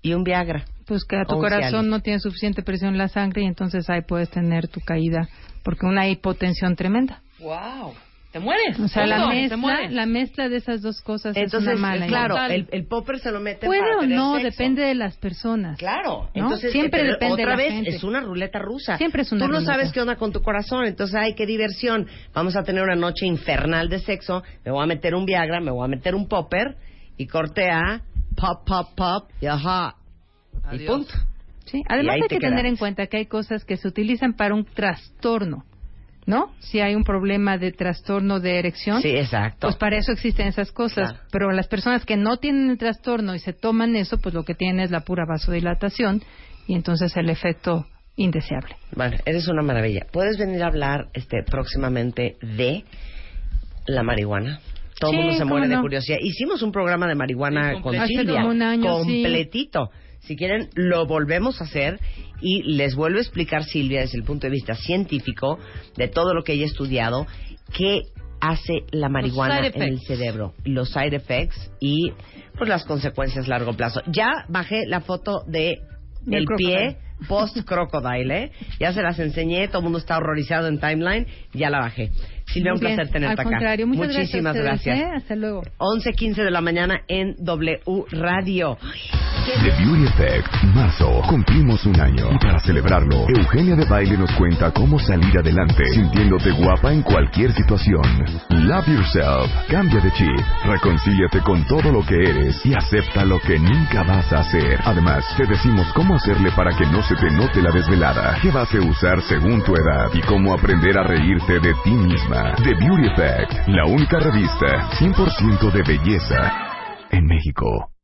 Speaker 2: y un Viagra?
Speaker 4: Pues que a tu corazón
Speaker 2: Cialis.
Speaker 4: no tiene suficiente presión en la sangre y entonces ahí puedes tener tu caída porque una hipotensión tremenda.
Speaker 3: Wow. Te mueres.
Speaker 4: O sea, la mezcla, la mezcla de esas dos cosas
Speaker 2: Entonces,
Speaker 4: es una mala.
Speaker 2: claro,
Speaker 3: Total.
Speaker 2: el, el popper se lo meten
Speaker 4: Puede
Speaker 2: para
Speaker 4: o
Speaker 2: tener
Speaker 4: no,
Speaker 2: sexo.
Speaker 4: depende de las personas.
Speaker 2: Claro,
Speaker 4: ¿no?
Speaker 2: entonces
Speaker 4: Siempre
Speaker 2: eh, pero
Speaker 4: depende de
Speaker 2: otra
Speaker 4: la
Speaker 2: vez
Speaker 4: gente.
Speaker 2: es una ruleta rusa.
Speaker 4: Siempre es una
Speaker 2: Tú no
Speaker 4: ruleta.
Speaker 2: sabes qué onda con tu corazón, entonces ay qué diversión. Vamos a tener una noche infernal de sexo. Me voy a meter un Viagra, me voy a meter un popper y cortea pop pop pop y ajá y
Speaker 3: Adiós.
Speaker 2: punto.
Speaker 4: Sí,
Speaker 2: Y
Speaker 4: Además hay
Speaker 2: te
Speaker 4: que tener en cuenta que hay cosas que se utilizan para un trastorno, ¿no? Si hay un problema de trastorno de erección,
Speaker 2: Sí, exacto.
Speaker 4: pues para eso existen esas cosas.
Speaker 2: Claro.
Speaker 4: Pero las personas que no tienen el trastorno y se toman eso, pues lo que tienen es la pura vasodilatación y entonces el efecto indeseable.
Speaker 2: Bueno, eres una maravilla. ¿Puedes venir a hablar este próximamente de la marihuana? Todo el
Speaker 4: Sí,
Speaker 2: mundo se muere de curiosidad. Hicimos un programa de marihuana
Speaker 3: Sí,
Speaker 2: con Silvia.
Speaker 4: como un año, sí.
Speaker 2: completito. Si quieren, lo volvemos a hacer y les vuelvo a explicar, Silvia, desde el punto de vista científico, de todo lo que ella ha estudiado, qué hace la marihuana
Speaker 3: side
Speaker 2: en el
Speaker 3: effects.
Speaker 2: cerebro, los side effects y pues las consecuencias a largo plazo. Ya bajé la foto de
Speaker 4: Del
Speaker 2: el pie post crocodile, ¿eh? Ya se las enseñé, todo el mundo está horrorizado en timeline, ya la bajé. Silvia, un placer tenerte
Speaker 4: Al
Speaker 2: acá.
Speaker 4: contrario, muchas
Speaker 2: Muchísimas
Speaker 4: gracias. a. ¿eh? Hasta luego.
Speaker 2: 11.15 de la mañana en W Radio.
Speaker 1: The Beauty Effect, marzo, cumplimos un año. Y para celebrarlo, Eugenia de Baile nos cuenta cómo salir adelante, sintiéndote guapa en cualquier situación. Love yourself, cambia de chip, reconcíliate con todo lo que eres y acepta lo que nunca vas a hacer. Además, te decimos cómo hacerle para que no se te note la desvelada, qué base usar según tu edad y cómo aprender a reírte de ti misma. The Beauty Effect, la única revista 100% de belleza en México.